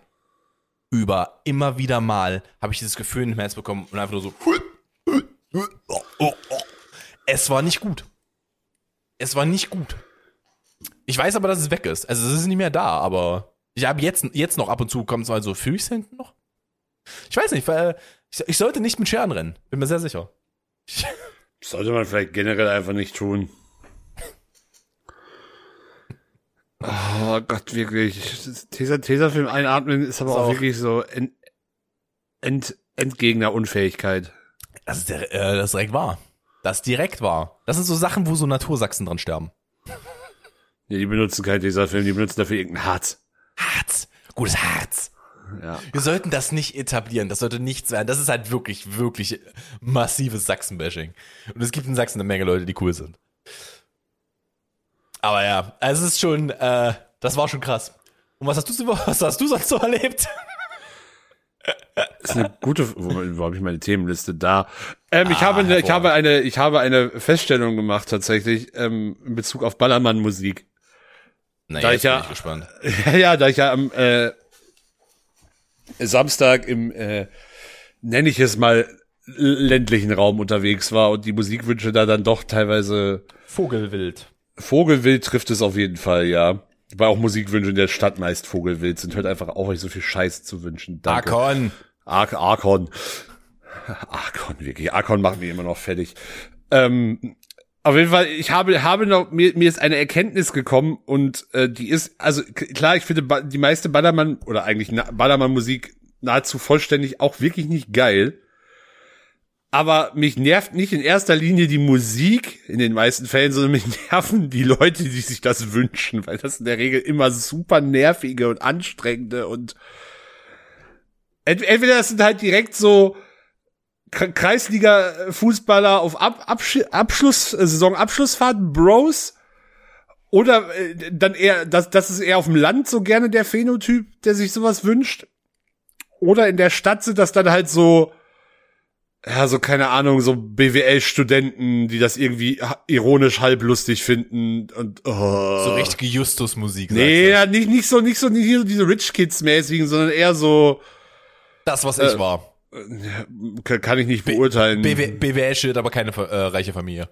über, immer wieder mal, habe ich dieses Gefühl in den Hals bekommen und einfach nur so. Es war nicht gut. Es war nicht gut. Ich weiß aber, dass es weg ist. Also es ist nicht mehr da, aber ich habe jetzt, jetzt noch ab und zu kommt es mal so, fühle ich hinten noch? Ich weiß nicht, weil ich, ich sollte nicht mit Scheren rennen. Bin mir sehr sicher. Sollte man vielleicht generell einfach nicht tun. Oh Gott, wirklich. Tesa, Tesafilm einatmen ist aber Ist auch, auch- wirklich so Ent, Ent, Entgegner-Unfähigkeit. Das ist, der, äh, das ist direkt wahr. Das ist direkt wahr. Das sind so Sachen, wo so Natursachsen dran sterben. Nee, die benutzen keinen Tesafilm, die benutzen dafür irgendein Harz. Harz. Gutes Harz. Ja. Wir sollten das nicht etablieren. Das sollte nichts sein. Das ist halt wirklich, wirklich massives Sachsen-Bashing. Und es gibt in Sachsen eine Menge Leute, die cool sind. Aber ja, es ist schon, äh, das war schon krass. Und was hast du, so- was hast du sonst so erlebt? ist eine gute, wo, wo habe ich meine Themenliste da? Ähm, ich Ah, habe eine, ich habe eine, ich habe eine Feststellung gemacht tatsächlich ähm, in Bezug auf Ballermann-Musik. Na, Da jetzt ich ja- bin ich gespannt. Ja, ja, da ich ja am äh, Samstag im, äh, nenne ich es mal, ländlichen Raum unterwegs war und die Musikwünsche da dann doch teilweise Vogelwild. Vogelwild trifft es auf jeden Fall, ja. Weil auch Musikwünsche in der Stadt meist Vogelwild sind. Hört einfach auf, euch so viel Scheiß zu wünschen. Danke. Akon. Ar Arkon. Arkon, wirklich. Arkon machen wir immer noch fertig. Ähm, Auf jeden Fall, ich habe, habe noch, mir, mir ist eine Erkenntnis gekommen und äh, die ist, also klar, ich finde die meiste Ballermann oder eigentlich Ballermann-Musik nahezu vollständig auch wirklich nicht geil. Aber mich nervt nicht in erster Linie die Musik in den meisten Fällen, sondern mich nerven die Leute, die sich das wünschen, weil das in der Regel immer super nervige und anstrengende und ent entweder das sind halt direkt so Kreisliga-Fußballer auf Ab Absch Abschluss, äh, Saisonabschlussfahrt, Bros. Oder äh, dann eher, das, das ist eher auf dem Land so gerne der Phänotyp, der sich sowas wünscht. Oder in der Stadt sind das dann halt so, ja, so keine Ahnung, so BWL-Studenten, die das irgendwie ironisch halblustig finden und oh. So richtige Justus-Musik. Nee, ja, nicht, nicht so, nicht so, nicht so diese Rich Kids-mäßigen, sondern eher so. Das, was ich äh, war. kann, kann ich nicht beurteilen. BW BWL studiert aber keine äh, reiche Familie.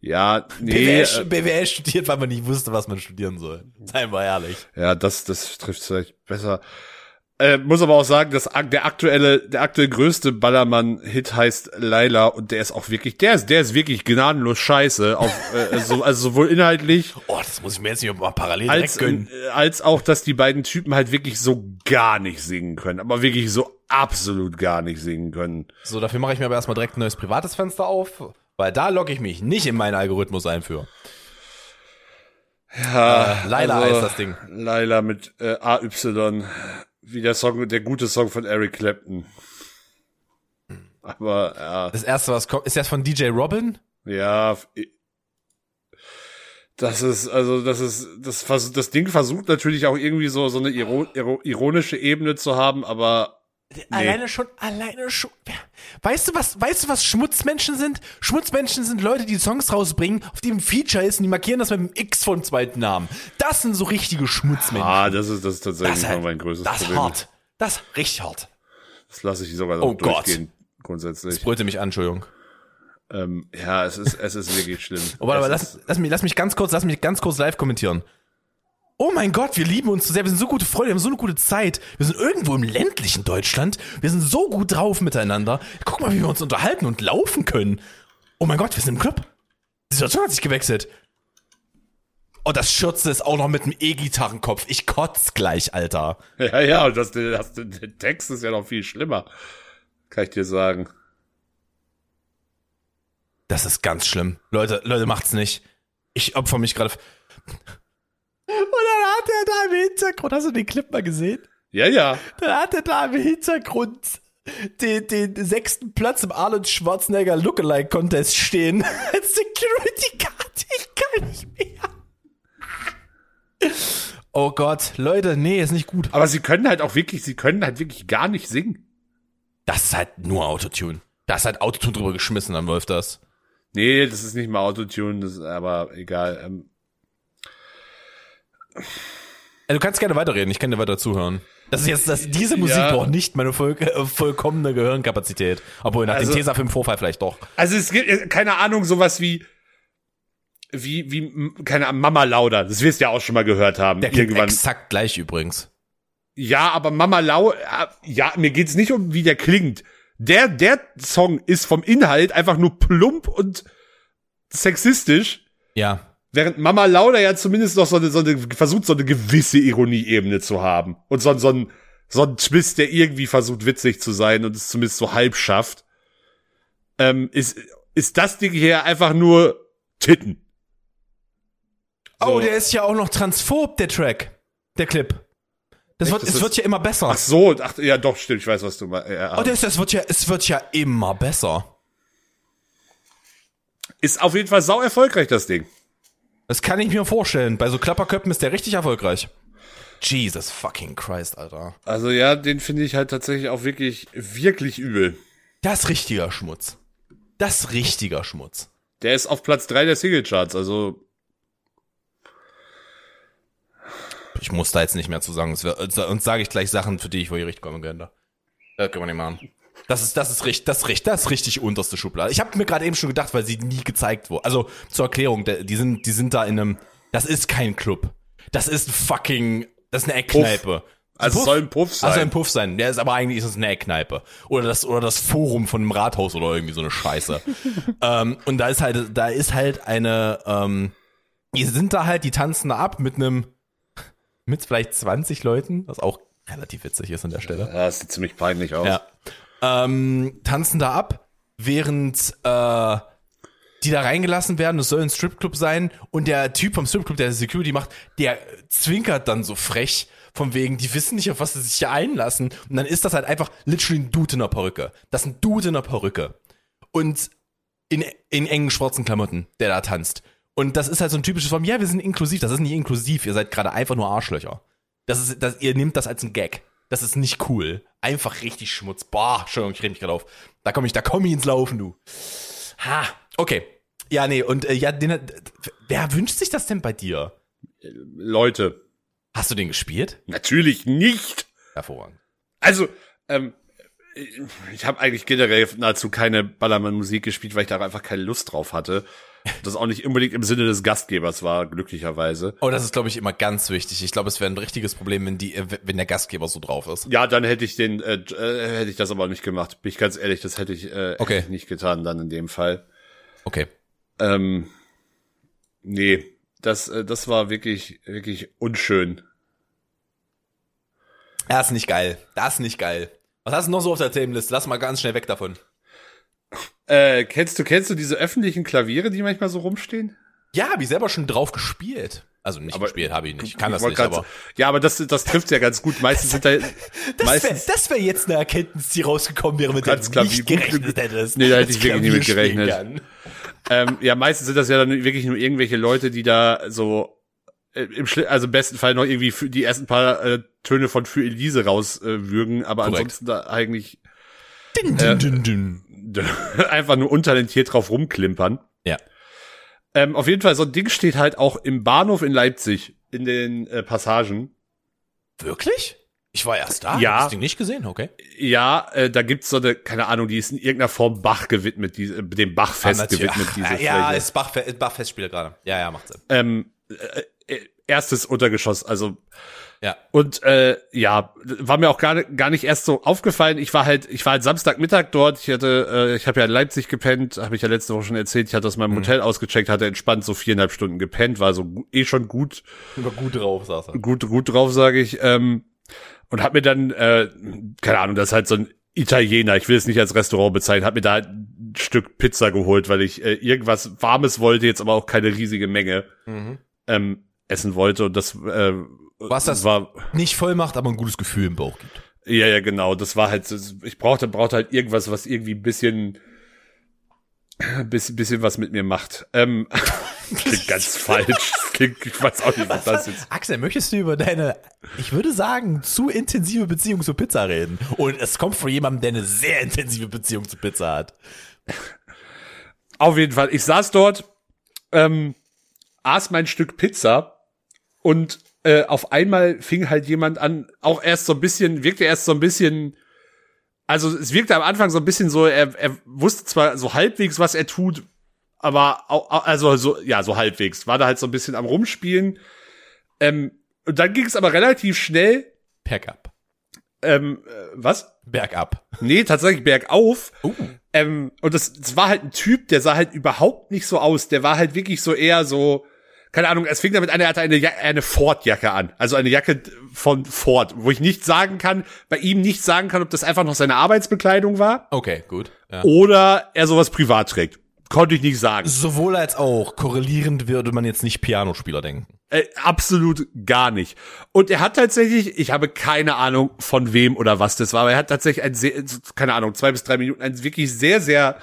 ja, nee, BWL, äh, BWL studiert, weil man nicht wusste, was man studieren soll. Seien wir ehrlich. Ja, das, das trifft vielleicht besser. Äh, muss aber auch sagen, dass der aktuelle, der aktuell größte Ballermann-Hit heißt Laila und der ist auch wirklich, der ist, der ist wirklich gnadenlos scheiße. Auf, äh, so, also sowohl inhaltlich Oh, das muss ich mir jetzt nicht mal parallel als, gönnen. äh, als auch, dass die beiden Typen halt wirklich so gar nicht singen können. Aber wirklich so absolut gar nicht singen können. So, dafür mache ich mir aber erstmal direkt ein neues privates Fenster auf, weil da logge ich mich nicht in meinen Algorithmus ein für. Ja, Äh, Laila heißt das Ding. Laila mit äh, AY, wie der Song, der gute Song von Eric Clapton. Aber ja. Das erste, was kommt, ist das von DJ Robin? Ja, das ist, also, das ist, das, das Ding versucht natürlich auch irgendwie so, so eine iro iro ironische Ebene zu haben, aber Alleine schon, alleine schon. Weißt du was, weißt du was Schmutzmenschen sind? Schmutzmenschen sind Leute, die Songs rausbringen, auf dem ein Feature ist und die markieren das mit dem X vom zweiten Namen. Das sind so richtige Schmutzmenschen. ah, das ist, das ist tatsächlich das halt, mein größtes das ist Problem. hart. Das ist richtig hart. Das lasse ich sogar Oh noch Gott. durchgehen, grundsätzlich. Brüllte mich an, Entschuldigung. Ähm, ja, es ist, es ist wirklich schlimm. Oh, warte, aber lass, lass, mich, lass mich ganz kurz, lass mich ganz kurz live kommentieren. Oh mein Gott, wir lieben uns so sehr, wir sind so gute Freunde, wir haben so eine gute Zeit. Wir sind irgendwo im ländlichen Deutschland, wir sind so gut drauf miteinander. Guck mal, wie wir uns unterhalten und laufen können. Oh mein Gott, wir sind im Club. Die Situation hat sich gewechselt. Oh, das Schürze ist auch noch mit einem E-Gitarrenkopf. Ich kotz gleich, Alter. Ja, ja, und das, das, der Text ist ja noch viel schlimmer. Kann ich dir sagen. Das ist ganz schlimm. Leute, Leute, macht's nicht. Ich opfer mich gerade. Und dann hat er da im Hintergrund, hast du den Clip mal gesehen? Ja, ja. Dann hat er da im Hintergrund den, den sechsten Platz im Arnold Schwarzenegger Lookalike Contest stehen. Als Security Guard. Ich kann nicht mehr. Oh Gott, Leute, nee, ist nicht gut. Aber sie können halt auch wirklich, sie können halt wirklich gar nicht singen. Das ist halt nur Autotune. Da ist halt Autotune drüber geschmissen, dann läuft das. Nee, das ist nicht mal Autotune, das ist aber egal. Ähm, Ja, du kannst gerne weiterreden, ich kann dir weiter zuhören. Das ist jetzt, das, diese Musik Ja. braucht nicht meine voll, äh, vollkommene Gehirnkapazität. Obwohl, nach Also- dem Tesafilm Vorfall vielleicht doch. Also es gibt, äh, keine Ahnung, sowas wie, wie, wie, keine Ahnung, Mama Lauda. Das wirst du ja auch schon mal gehört haben. Der klingt irgendwann. exakt gleich übrigens. Ja, aber Mama Lauda, ja, mir geht's nicht um, wie der klingt. Der, der Song ist vom Inhalt einfach nur plump und sexistisch. Ja. Während Mama Lauda ja zumindest noch so eine, so eine versucht, so eine gewisse Ironieebene zu haben. Und so, so ein, so ein Twist, der irgendwie versucht, witzig zu sein und es zumindest so halb schafft. Ähm, ist, ist das Ding hier einfach nur Titten. Oh, So. der ist ja auch noch transphob, der Track. Der Clip. Das Echt? wird, Das es wird ja immer besser. Ach so, ach, ja doch, stimmt, ich weiß, was du meinst. Ja, Oh, ist, es wird ja, es wird ja immer besser. ist auf jeden Fall sau erfolgreich, das Ding. Das kann ich mir vorstellen. Bei so Klapperköppen ist der richtig erfolgreich. Jesus fucking Christ, Alter. Also ja, den finde ich halt tatsächlich auch wirklich, wirklich übel. Das richtiger Schmutz. Das richtiger Schmutz. Der ist auf Platz drei der Singlecharts, also Ich muss da jetzt nicht mehr zu sagen. Uns sage ich gleich Sachen, für die ich vor Gericht kommen könnte. Das können wir nicht machen. Das ist, das ist richtig, das ist richtig, das ist richtig unterste Schublade. Ich habe mir gerade eben schon gedacht, weil sie nie gezeigt wurde. Also zur Erklärung, die sind, die sind da in einem. Das ist kein Club. Das ist ein fucking. Das ist eine Eckkneipe. Also soll ein Puff sein. Also ein Puff sein. Der ist aber eigentlich ist es eine Eckkneipe. Oder das, oder das Forum von einem Rathaus oder irgendwie so eine Scheiße. ähm, und da ist halt, da ist halt eine, ähm, die sind da halt, die tanzen da ab mit einem, mit vielleicht 20 Leuten, was auch relativ witzig ist an der Stelle. Ja, das sieht ziemlich peinlich aus. Ja. Ähm, tanzen da ab, während äh, die da reingelassen werden. Es soll ein Stripclub sein. Und der Typ vom Stripclub, der Security macht, der zwinkert dann so frech. Von wegen, die wissen nicht, auf was sie sich hier einlassen. Und dann ist das halt einfach literally ein Dude in der Perücke. Das ist ein Dude in der Perücke. Und in, in engen schwarzen Klamotten, der da tanzt. Und das ist halt so ein typisches Form, ja, wir sind inklusiv. Das ist nicht inklusiv. Ihr seid gerade einfach nur Arschlöcher. Das ist, das, ihr nehmt das als ein Gag. Das ist nicht cool. Einfach richtig Schmutz. Boah, Entschuldigung, ich rede mich gerade auf. Da komme ich, da komme ich ins Laufen, du. Ha, okay. Ja, nee, und äh, ja, den, wer wünscht sich das denn bei dir? Leute. Hast du den gespielt? Natürlich nicht. Hervorragend. Also, ähm, ich habe eigentlich generell nahezu keine Ballermann-Musik gespielt, weil ich da einfach keine Lust drauf hatte. Das auch nicht unbedingt im Sinne des Gastgebers war, glücklicherweise. Oh, das ist, glaube ich, immer ganz wichtig. Ich glaube, es wäre ein richtiges Problem, wenn die, äh, wenn der Gastgeber so drauf ist. Ja, dann hätte ich den, äh, äh, hätte ich das aber nicht gemacht. Bin ich ganz ehrlich, das hätte ich, äh, Okay. hätte ich nicht getan dann in dem Fall. Okay. Ähm, nee, das, äh, das war wirklich, wirklich unschön. Das ist nicht geil. Das ist nicht geil. Was hast du noch so auf der Themenliste? Lass mal ganz schnell weg davon. Äh, kennst du, kennst du diese öffentlichen Klaviere, die manchmal so rumstehen? Ja, habe ich selber schon drauf gespielt. Also nicht Aber- gespielt, habe ich nicht. Kann das Ich nicht, wollte grad aber. Ja, aber das, das trifft ja ganz gut. Meistens sind da, Das wäre das wär jetzt eine Erkenntnis, die rausgekommen wäre, mit der du nicht gerechnet hättest. Nee, da hätte ich wirklich nicht mit gerechnet. ähm, ja, meistens sind das ja dann wirklich nur irgendwelche Leute, die da so, im Schli also im besten Fall noch irgendwie für die ersten paar äh, Töne von Für Elise rauswürgen, äh, würgen, aber Korrekt. ansonsten da eigentlich Din, din, din, din. einfach nur untalentiert drauf rumklimpern. Ja. Ähm, auf jeden Fall, so ein Ding steht halt auch im Bahnhof in Leipzig in den äh, Passagen. Wirklich? Ich war erst da. Ja. Hab das Ding nicht gesehen, okay. Ja, äh, da gibt's so eine, keine Ahnung, die ist in irgendeiner Form Bach gewidmet, die, äh, dem Bachfest Ah, gewidmet, diese Ach, ja, Fläche. ist Bach, Bach-Festspiele gerade. Ja, ja, macht Sinn. ähm, äh, äh, erstes Untergeschoss, also Ja. und äh, ja, war mir auch gar, nicht- gar nicht erst so aufgefallen. Ich war halt, ich war halt Samstagmittag dort. Ich hatte, äh, ich habe ja in Leipzig gepennt, habe ich ja letzte Woche schon erzählt. Ich hatte aus meinem Mhm. Hotel ausgecheckt, hatte entspannt so viereinhalb Stunden gepennt, war so eh schon gut, War gut drauf, saß er. gut, gut drauf, sage ich. Ähm, und hab mir dann, äh, keine Ahnung, das ist halt so ein Italiener, ich will es nicht als Restaurant bezeichnen, hab mir da ein Stück Pizza geholt, weil ich äh, irgendwas Warmes wollte, jetzt aber auch keine riesige Menge Mhm. ähm, essen wollte und das äh, Was das war nicht voll macht, aber ein gutes Gefühl im Bauch gibt. ja ja genau das war halt ich brauchte brauchte halt irgendwas was irgendwie ein bisschen bisschen, bisschen was mit mir macht ähm, klingt ganz falsch klingt, ich weiß auch nicht was das jetzt Axel, möchtest du über deine, ich würde sagen, zu intensive Beziehung zur Pizza reden? Und es kommt von jemandem, der eine sehr intensive Beziehung zur Pizza hat. auf jeden Fall ich saß dort ähm, aß mein Stück Pizza und äh, auf einmal fing halt jemand an auch erst so ein bisschen wirkte erst so ein bisschen also es wirkte am Anfang so ein bisschen so, er, er wusste zwar so halbwegs, was er tut, aber au- au- also so, ja, so halbwegs. War da halt so ein bisschen am Rumspielen. Ähm, und dann ging es aber relativ schnell, Bergab. ähm, äh, was? Bergab. Nee, tatsächlich bergauf. Uh. Ähm, und das, das war halt ein Typ, der sah halt überhaupt nicht so aus. Der war halt wirklich so eher so, keine Ahnung, es fing damit an, er hatte eine, eine Ford-Jacke an. Also eine Jacke von Ford, wo ich nicht sagen kann, bei ihm nicht sagen kann, ob das einfach noch seine Arbeitsbekleidung war Okay, gut. Ja. oder er sowas privat trägt. Konnte ich nicht sagen. Sowohl als auch. Korrelierend würde man jetzt nicht Pianospieler denken. Äh, absolut gar nicht. Und er hat tatsächlich, ich habe keine Ahnung von wem oder was das war, aber er hat tatsächlich ein sehr, keine Ahnung, zwei bis drei Minuten, ein wirklich sehr, sehr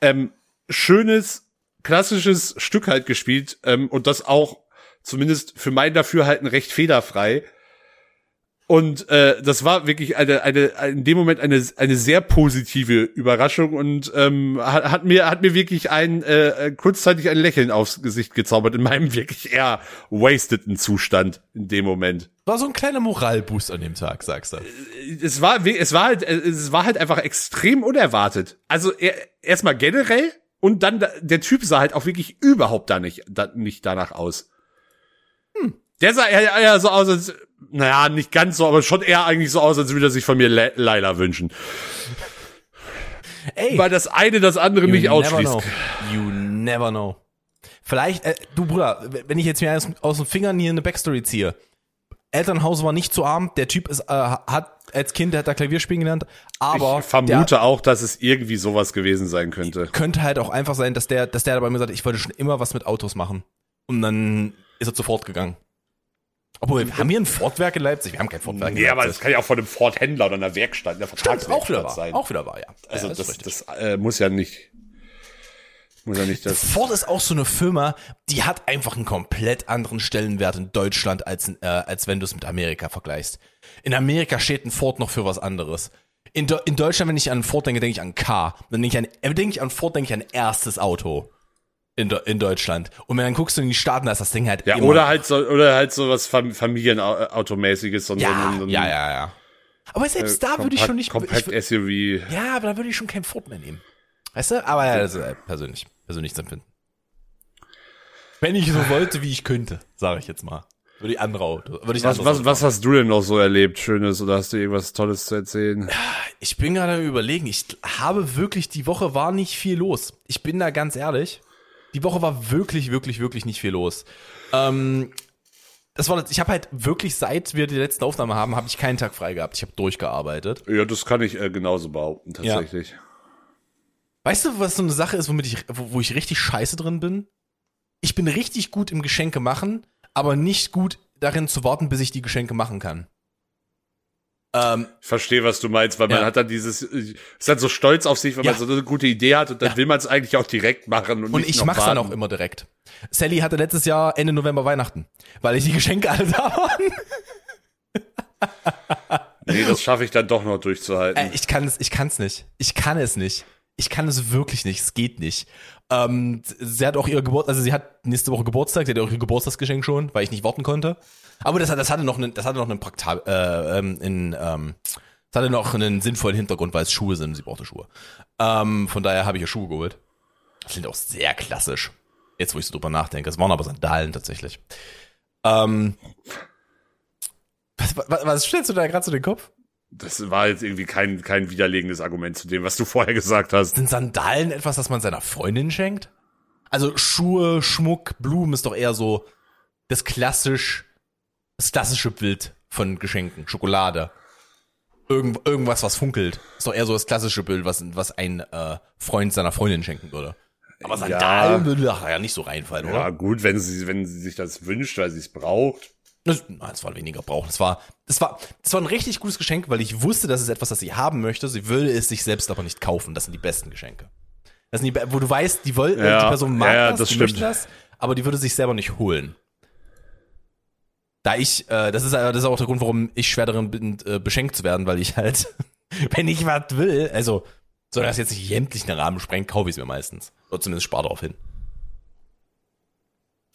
ähm, schönes, klassisches Stück halt gespielt ähm, und das auch zumindest für mein Dafürhalten recht federfrei. Und äh, das war wirklich eine, eine, in dem Moment eine, eine sehr positive Überraschung und ähm, hat, hat mir hat mir wirklich ein äh, äh, kurzzeitig ein Lächeln aufs Gesicht gezaubert in meinem wirklich eher wasteden Zustand in dem Moment. War so ein kleiner Moralboost an dem Tag, sagst du. Es war es war halt äh, es war halt einfach extrem unerwartet. Also er, erstmal generell und dann da, der Typ sah halt auch wirklich überhaupt da nicht da, nicht danach aus. Der sah eher, eher so aus, als naja, nicht ganz so, aber schon eher eigentlich so aus, als würde er sich von mir Le Laila wünschen. Ey, Weil das eine das andere you nicht never ausschließt. know. You never know. Vielleicht, äh, du Bruder, wenn ich jetzt mir aus, aus den Fingern hier eine Backstory ziehe. Elternhaus war nicht zu arm, der Typ ist, äh, hat als Kind, der hat da Klavier spielen gelernt, aber ich vermute der auch, dass es irgendwie sowas gewesen sein könnte. könnte halt auch einfach sein, dass der, dass der bei mir sagt, ich wollte schon immer was mit Autos machen. Und dann ist er zu Ford gegangen. Obwohl, haben wir ein Ford-Werk in Leipzig? Wir haben kein Ford-Werk in Nee, aber das Leipzig. kann ja auch von einem Ford-Händler oder einer Werkstatt, einer Stimmt, auch wieder Vertragswerkstatt sein. Auch wieder wahr, ja. also ja, das, richtig. das äh, muss ja nicht, muss ja nicht das. Ford ist auch so eine Firma, die hat einfach einen komplett anderen Stellenwert in Deutschland, als, äh, als wenn du es mit Amerika vergleichst. In Amerika steht ein Ford noch für was anderes. In, Do in Deutschland, wenn ich an Ford denke, denke ich an K. Dann denke ich an, äh, denke ich an Ford, denke ich an erstes Auto. In, in Deutschland. Und wenn dann guckst du in die Staaten, da ist das Ding halt Ja, immer. oder halt so, oder halt so was Fam Familienautomäßiges, so, ja, so, ja, ja, ja. Aber selbst da würde ich schon nicht. Kompakt ich, SUV. ja, aber da würde ich schon kein Ford mehr nehmen. Weißt du? Aber ja, ist äh, persönlich. Persönlich empfinden. Wenn ich so wollte, wie ich könnte, sage ich jetzt mal. Würde ich andere Auto. Würde ich Was, was, was hast du denn noch so erlebt, Schönes, oder hast du irgendwas Tolles zu erzählen? Ich bin gerade am überlegen. Ich habe wirklich, die Woche war nicht viel los. Ich bin da ganz ehrlich. Die Woche war wirklich, wirklich, wirklich nicht viel los. Ähm, das war, ich habe halt wirklich, seit wir die letzte Aufnahme haben, habe ich keinen Tag frei gehabt. Ich habe durchgearbeitet. Ja, das kann ich äh, genauso behaupten, tatsächlich. Weißt du, was so eine Sache ist, womit ich, wo, wo ich richtig scheiße drin bin? Ich bin richtig gut im Geschenke machen, aber nicht gut darin zu warten, bis ich die Geschenke machen kann. Ähm, Ich verstehe, was du meinst, weil man Ja. hat dann dieses, ist dann so stolz auf sich, wenn Ja. man so eine gute Idee hat und dann Ja. will man es eigentlich auch direkt machen. Und, und ich mach's dann warten. auch immer direkt. Sally hatte letztes Jahr Ende November Weihnachten, weil ich die Geschenke alle da waren. Nee, das schaffe ich dann doch noch durchzuhalten. Äh, ich kann es, ich kann's nicht. Ich kann es nicht. Ich kann es wirklich nicht. Es geht nicht. Ähm, sie hat auch ihr Geburt, also sie hat nächste Woche Geburtstag, sie hat auch ihr Geburtstagsgeschenk schon, weil ich nicht warten konnte. Aber das, das hatte noch einen, das hatte noch einen praktab, äh, ähm, in, ähm, das hatte noch einen sinnvollen Hintergrund, weil es Schuhe sind. Sie brauchte Schuhe. Ähm, von daher habe ich ihr Schuhe geholt. Das klingt auch sehr klassisch. Jetzt, wo ich so drüber nachdenke. Es waren aber Sandalen tatsächlich. Ähm, was, was, was stellst du da gerade so den Kopf? Das war jetzt irgendwie kein, kein widerlegendes Argument zu dem, was du vorher gesagt hast. Sind Sandalen etwas, das man seiner Freundin schenkt? Also Schuhe, Schmuck, Blumen ist doch eher so das klassisch, das klassische Bild von Geschenken. Schokolade. Irgend, irgendwas, was funkelt. Ist doch eher so das klassische Bild, was, was ein äh, Freund seiner Freundin schenken würde. Aber Sandalen Ja. würde da ja nicht so reinfallen, Ja, oder? gut, wenn sie, wenn sie sich das wünscht, weil sie es braucht. Das, nein, das war weniger brauchen. Das war, das war, das war ein richtig gutes Geschenk, weil ich wusste, das ist etwas, das sie haben möchte. Sie würde es sich selbst aber nicht kaufen. Das sind die besten Geschenke. Das sind die, wo du weißt, die, woll, Ja, die Person mag ja, das, das die stimmt. möchte das, aber die würde sich selber nicht holen. Da ich, äh, das ist, äh, das ist auch der Grund, warum ich schwer darin bin, äh, beschenkt zu werden, weil ich halt, wenn ich was will, also, soll das jetzt nicht sämtlichen Rahmen sprengt, kaufe ich es mir meistens. Oder zumindest spare darauf hin.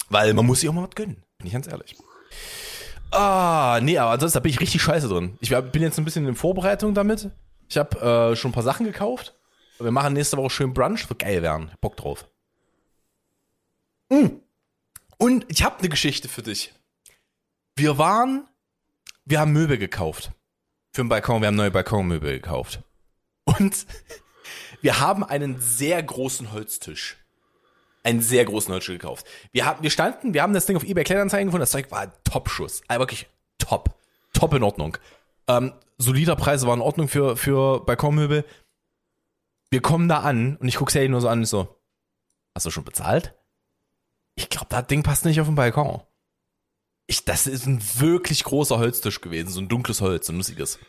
Weil man muss sich auch mal was gönnen, bin ich ganz ehrlich. Ah, nee, aber ansonsten da bin ich richtig scheiße drin. Ich bin jetzt ein bisschen in Vorbereitung damit. Ich habe äh, schon ein paar Sachen gekauft. Wir machen nächste Woche schön Brunch. Wird geil werden. Bock drauf. Mm. Und ich habe eine Geschichte für dich. Wir waren, wir haben Möbel gekauft. Für den Balkon, wir haben neue Balkonmöbel gekauft. Und wir haben einen sehr großen Holztisch. Einen sehr großen Holztisch gekauft. Wir, haben, wir standen, wir haben das Ding auf eBay Kleinanzeigen gefunden. Das Zeug war Top-Schuss. Also wirklich top. Top in Ordnung. Ähm, solider Preise waren in Ordnung für, für Balkonmöbel. Wir kommen da an und ich gucke Sally nur so an und so, hast du schon bezahlt? Ich glaube, das Ding passt nicht auf den Balkon. Ich, das ist ein wirklich großer Holztisch gewesen, so ein dunkles Holz, so ein lustiges.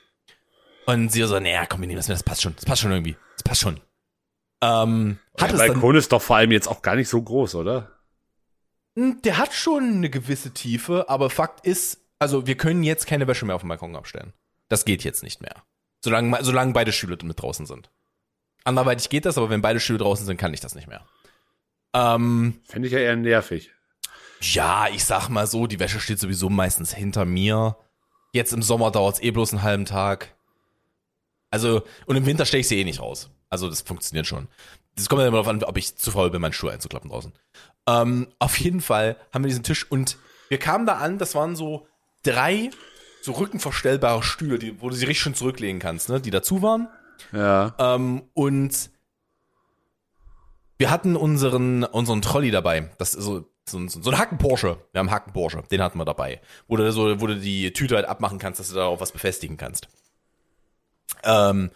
Und sie so, naja, komm, wir nehmen das mit, das passt schon, das passt schon irgendwie, das passt schon. Ähm, hat Der es Balkon ist doch vor allem jetzt auch gar nicht so groß, oder? Hm, der hat schon eine gewisse Tiefe, aber Fakt ist, also wir können jetzt keine Wäsche mehr auf dem Balkon abstellen. Das geht jetzt nicht mehr. Solange, solange beide Stühle mit draußen sind. Anderweitig geht das, aber wenn beide Stühle draußen sind, kann ich das nicht mehr. Ähm, Fände ich ja eher nervig. ja, ich sag mal so, die Wäsche steht sowieso meistens hinter mir. Jetzt im Sommer dauert's eh bloß einen halben Tag. Also, und im Winter stelle ich sie eh nicht raus. Also, das funktioniert schon. Das kommt ja immer darauf an, ob ich zu faul bin, meinen Stuhl einzuklappen draußen. Ähm, auf jeden Fall haben wir diesen Tisch und wir kamen da an, das waren so drei so rückenverstellbare Stühle, die, wo du sie richtig schön zurücklegen kannst, ne, die dazu waren. Ja. Ähm, und wir hatten unseren, unseren Trolley dabei. Das ist so, so, ein- so ein Hacken Porsche. Wir haben einen Hacken Porsche. Den hatten wir dabei. Wo du so, wo du die Tüte halt abmachen kannst, dass du darauf was befestigen kannst. Ähm,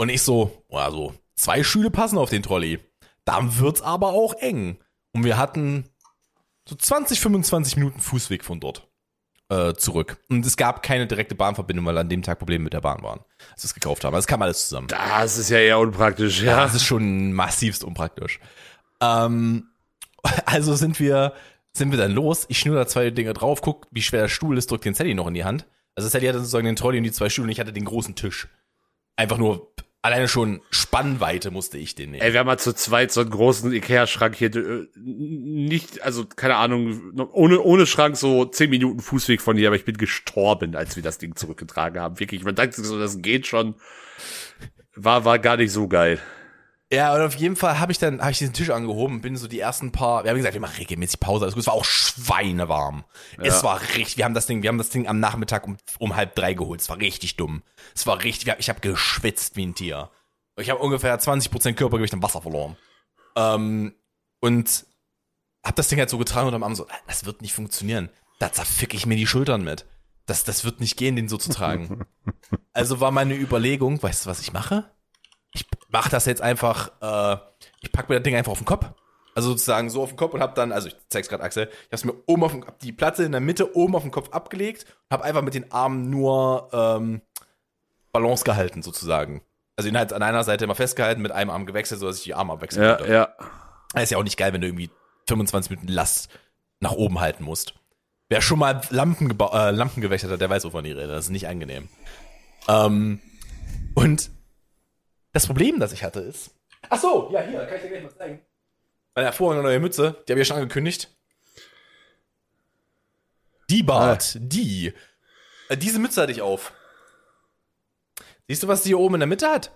und ich so, also zwei Stühle passen auf den Trolley. Dann wird's aber auch eng. Und wir hatten so 20, 25 Minuten Fußweg von dort äh, zurück. Und es gab keine direkte Bahnverbindung, weil an dem Tag Probleme mit der Bahn waren, als wir es gekauft haben. Also es kam alles zusammen. Das ist ja eher unpraktisch, Ja, das ist schon massivst unpraktisch. Ähm, also sind wir, sind wir dann los. Ich schnur da zwei Dinge drauf, guck, wie schwer der Stuhl ist, drück den Sally noch in die Hand. Also Sally hatte sozusagen den Trolley und die zwei Stühle und ich hatte den großen Tisch. Einfach nur, alleine schon Spannweite musste ich den nehmen. Ey, wir haben mal zu zweit so einen großen Ikea-Schrank hier, äh, nicht, also keine Ahnung, ohne, ohne Schrank so zehn Minuten Fußweg von hier, aber ich bin gestorben, als wir das Ding zurückgetragen haben. Wirklich, man dachte so, das geht schon. War, war gar nicht so geil. Ja, und auf jeden Fall habe ich dann hab ich diesen Tisch angehoben bin so die ersten paar, wir haben gesagt, wir machen regelmäßig Pause. alles gut. Es war auch schweinewarm. Es war richtig, wir haben das Ding, wir haben das Ding am Nachmittag um, um halb drei geholt. Es war richtig dumm. Es war richtig, ich habe geschwitzt wie ein Tier. Ich habe ungefähr 20% Körpergewicht im Wasser verloren. Ähm, und hab das Ding halt so getragen und am Abend so, das wird nicht funktionieren. Da zerfick ich mir die Schultern mit. Das, das wird nicht gehen, den so zu tragen. also war meine Überlegung, weißt du, was ich mache? Ich mach das jetzt einfach, äh, ich pack mir das Ding einfach auf den Kopf. Also sozusagen so auf den Kopf und hab dann, also ich zeig's gerade Axel, ich hab's mir oben auf den, hab die Platte in der Mitte oben auf den Kopf abgelegt und hab einfach mit den Armen nur ähm, Balance gehalten sozusagen. Also ihn halt an einer Seite immer festgehalten, mit einem Arm gewechselt, sodass ich die Arme abwechseln Ja, konnte. ja. Das ist ja auch nicht geil, wenn du irgendwie 25 Minuten Last nach oben halten musst. Wer schon mal Lampen, äh, Lampen gewechselt hat, der weiß, wovon ich rede. Das ist nicht angenehm. Ähm, und das Problem, das ich hatte, ist. Ach so, ja, hier, kann ich dir gleich mal zeigen. Meine hervorragende neue Mütze, die habe ich ja schon angekündigt. Die Bart, die. Äh, diese Mütze hatte ich auf. Siehst du, was die hier oben in der Mitte hat?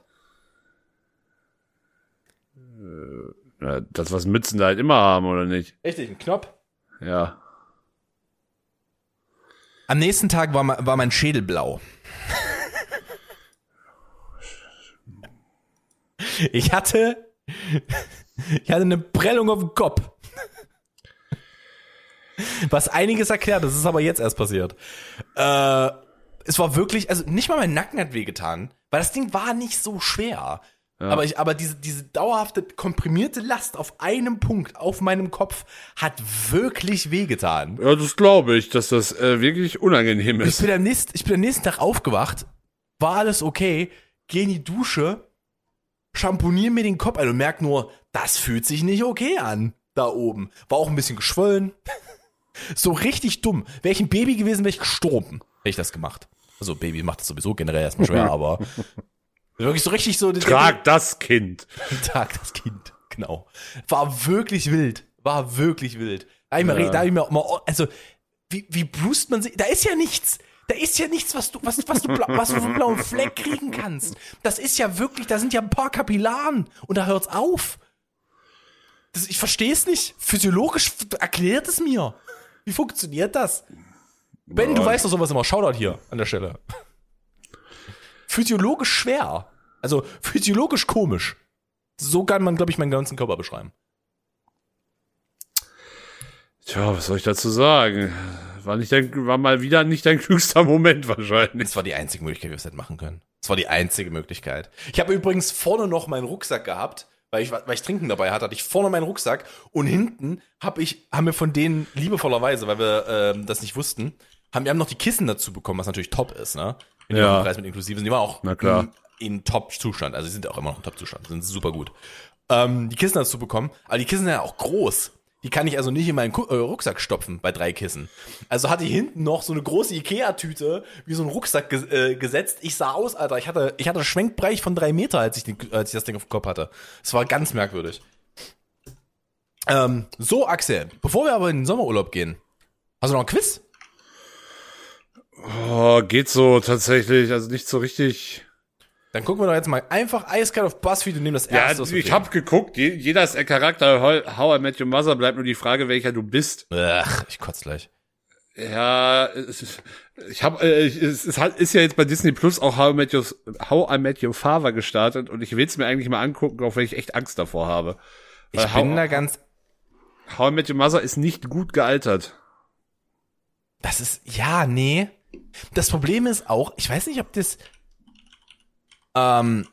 Ja, Das, was Mützen da halt immer haben, oder nicht? Richtig, ein Knopf. Ja. Am nächsten Tag war, mein- war mein Schädel blau. Ich hatte, ich hatte eine Prellung auf dem Kopf. Was einiges erklärt, das ist aber jetzt erst passiert. Äh, es war wirklich, also nicht mal mein Nacken hat wehgetan, weil das Ding war nicht so schwer. Aber ich, aber diese, diese dauerhafte komprimierte Last auf einem Punkt auf meinem Kopf hat wirklich wehgetan. Ja, das glaube ich, dass das äh, wirklich unangenehm Ich ist. bin, am nächsten, ich bin am nächsten Tag aufgewacht, war alles okay, geh in die Dusche, schamponier mir den Kopf ein und merk nur, das fühlt sich nicht okay an, da oben. War auch ein bisschen geschwollen. so richtig dumm. Wäre ich ein Baby gewesen, wäre ich gestorben, hätte ich das gemacht. Also Baby macht das sowieso generell erstmal schwer, aber wirklich so richtig so. Trag das Kind. Tag das Kind, genau. War wirklich wild. War wirklich wild. Da hab ich mir, Ja. da ich mir auch mal, also, wie, wie brust man sich, da ist ja nichts. Da ist ja nichts, was du, was, was du, was du einen blauen Fleck kriegen kannst. Das ist ja wirklich, da sind ja ein paar Kapillaren und da hört's auf. Das, ich verstehe es nicht. Physiologisch erklärt es mir. Wie funktioniert das? Ben, du Ja. weißt doch sowas immer. Shoutout hier an der Stelle. Physiologisch schwer. Also physiologisch komisch. So kann man, glaube ich, meinen ganzen Körper beschreiben. Tja, was soll ich dazu sagen? War nicht dein, war mal wieder nicht dein klügster Moment wahrscheinlich. Das war die einzige Möglichkeit, wie wir es hätten machen können. Das war die einzige Möglichkeit. Ich habe übrigens vorne noch meinen Rucksack gehabt, weil ich, weil ich Trinken dabei hatte, hatte ich vorne meinen Rucksack und hinten hab ich, haben wir von denen liebevollerweise, weil wir ähm, das nicht wussten, haben wir haben noch die Kissen dazu bekommen, was natürlich top ist, ne? Die Ja. Preis mit inklusive sind. Die waren auch Na klar. in, in Top-Zustand. Also die sind auch immer noch in Top-Zustand, sind super gut. Ähm, die Kissen dazu bekommen, aber die Kissen sind ja auch groß. Die kann ich also nicht in meinen Ku äh, Rucksack stopfen bei drei Kissen. Also hatte ich hinten noch so eine große Ikea-Tüte wie so ein Rucksack ges äh, gesetzt. Ich sah aus, Alter. Ich hatte, ich hatte einen Schwenkbereich von drei Meter, als ich, den, als ich das Ding auf dem Kopf hatte. Es war ganz merkwürdig. Ähm, so, Axel, bevor wir aber in den Sommerurlaub gehen, hast du noch ein Quiz? Oh, geht so tatsächlich, also nicht so richtig. Dann gucken wir doch jetzt mal einfach eiskalt auf BuzzFeed und nehmen das Ja, erste. wir ich kriegen. hab geguckt, je- jeder ist ein Charakter. How- I Met Your Mother bleibt nur die Frage, welcher du bist. Ach, ich kotze gleich. Ja, es ist, ich habe, äh, es ist, halt, ist ja jetzt bei Disney Plus auch How I Met Your, How I Met Your Father gestartet und ich will es mir eigentlich mal angucken, auch wenn ich echt Angst davor habe. Ich Weil bin How, da ganz. How I Met Your Mother ist nicht gut gealtert. Das ist. Ja, nee. Das Problem ist auch, ich weiß nicht, ob das. Ähm,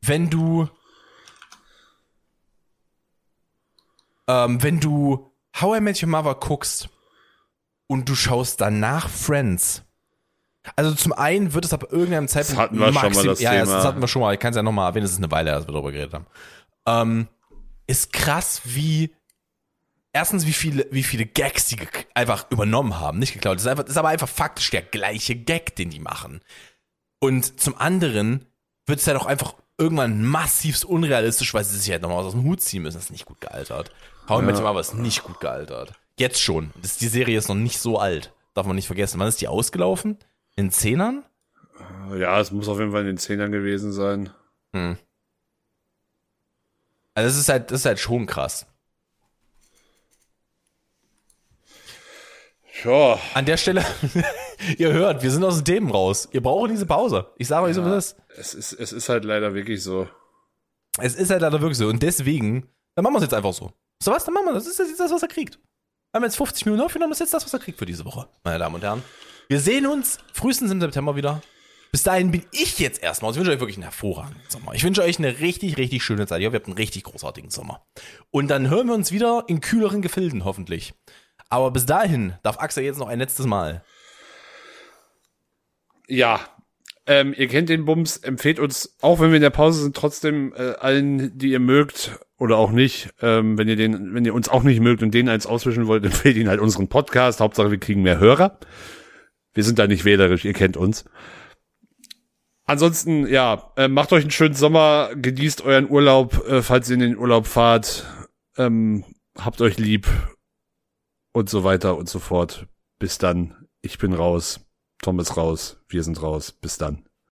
wenn du. Ähm, wenn du How I Met Your Mother guckst und du schaust danach Friends. Also zum einen wird es ab irgendeinem Zeitpunkt hatten wir schon mal das ja, Thema. das hatten wir schon mal. Ich kann es ja nochmal erwähnen, es ist eine Weile, dass wir darüber geredet haben. Ähm, ist krass, wie erstens, wie viele, wie viele Gags die einfach übernommen haben, nicht geklaut. Das ist, einfach, das ist aber einfach faktisch der gleiche Gag, den die machen. Und zum anderen wird es halt auch einfach irgendwann massivst unrealistisch, weil sie sich halt nochmal aus dem Hut ziehen müssen. Das ist nicht gut gealtert. How I Met Your Mother ist nicht gut gealtert. Jetzt schon. Das, die Serie ist noch nicht so alt. Darf man nicht vergessen. Wann ist die ausgelaufen? In Zehnern? Ja, es muss auf jeden Fall in den Zehnern gewesen sein. Hm. Also das ist halt, das ist halt schon krass. Ja, An der Stelle, ihr hört, wir sind aus den Themen raus. Ihr braucht diese Pause. Ich sage euch so, wie es ist. es ist, es ist halt leider wirklich so. Es ist halt leider wirklich so. Und deswegen, dann machen wir es jetzt einfach so. So was, dann machen wir das. Das ist jetzt das, was er kriegt. Wir haben jetzt 50 Minuten aufgenommen, das ist jetzt das, was er kriegt für diese Woche, meine Damen und Herren. Wir sehen uns frühestens im September wieder. Bis dahin bin ich jetzt erstmal. Ich wünsche euch wirklich einen hervorragenden Sommer. Ich wünsche euch eine richtig, richtig schöne Zeit. Ich hoffe, ihr habt einen richtig großartigen Sommer. Und dann hören wir uns wieder in kühleren Gefilden, hoffentlich. Aber bis dahin darf Axel jetzt noch ein letztes Mal. Ja, ähm, ihr kennt den Bums, empfehlt uns, auch wenn wir in der Pause sind, trotzdem äh, allen, die ihr mögt oder auch nicht, ähm, wenn ihr den, wenn ihr uns auch nicht mögt und den eins auswischen wollt, empfehlt ihn halt unseren Podcast. Hauptsache, wir kriegen mehr Hörer. Wir sind da nicht wählerisch, ihr kennt uns. Ansonsten, ja, äh, macht euch einen schönen Sommer, genießt euren Urlaub, äh, falls ihr in den Urlaub fahrt, ähm, habt euch lieb und so weiter und so fort. Bis dann, ich bin raus. Tom ist raus, wir sind raus. Bis dann.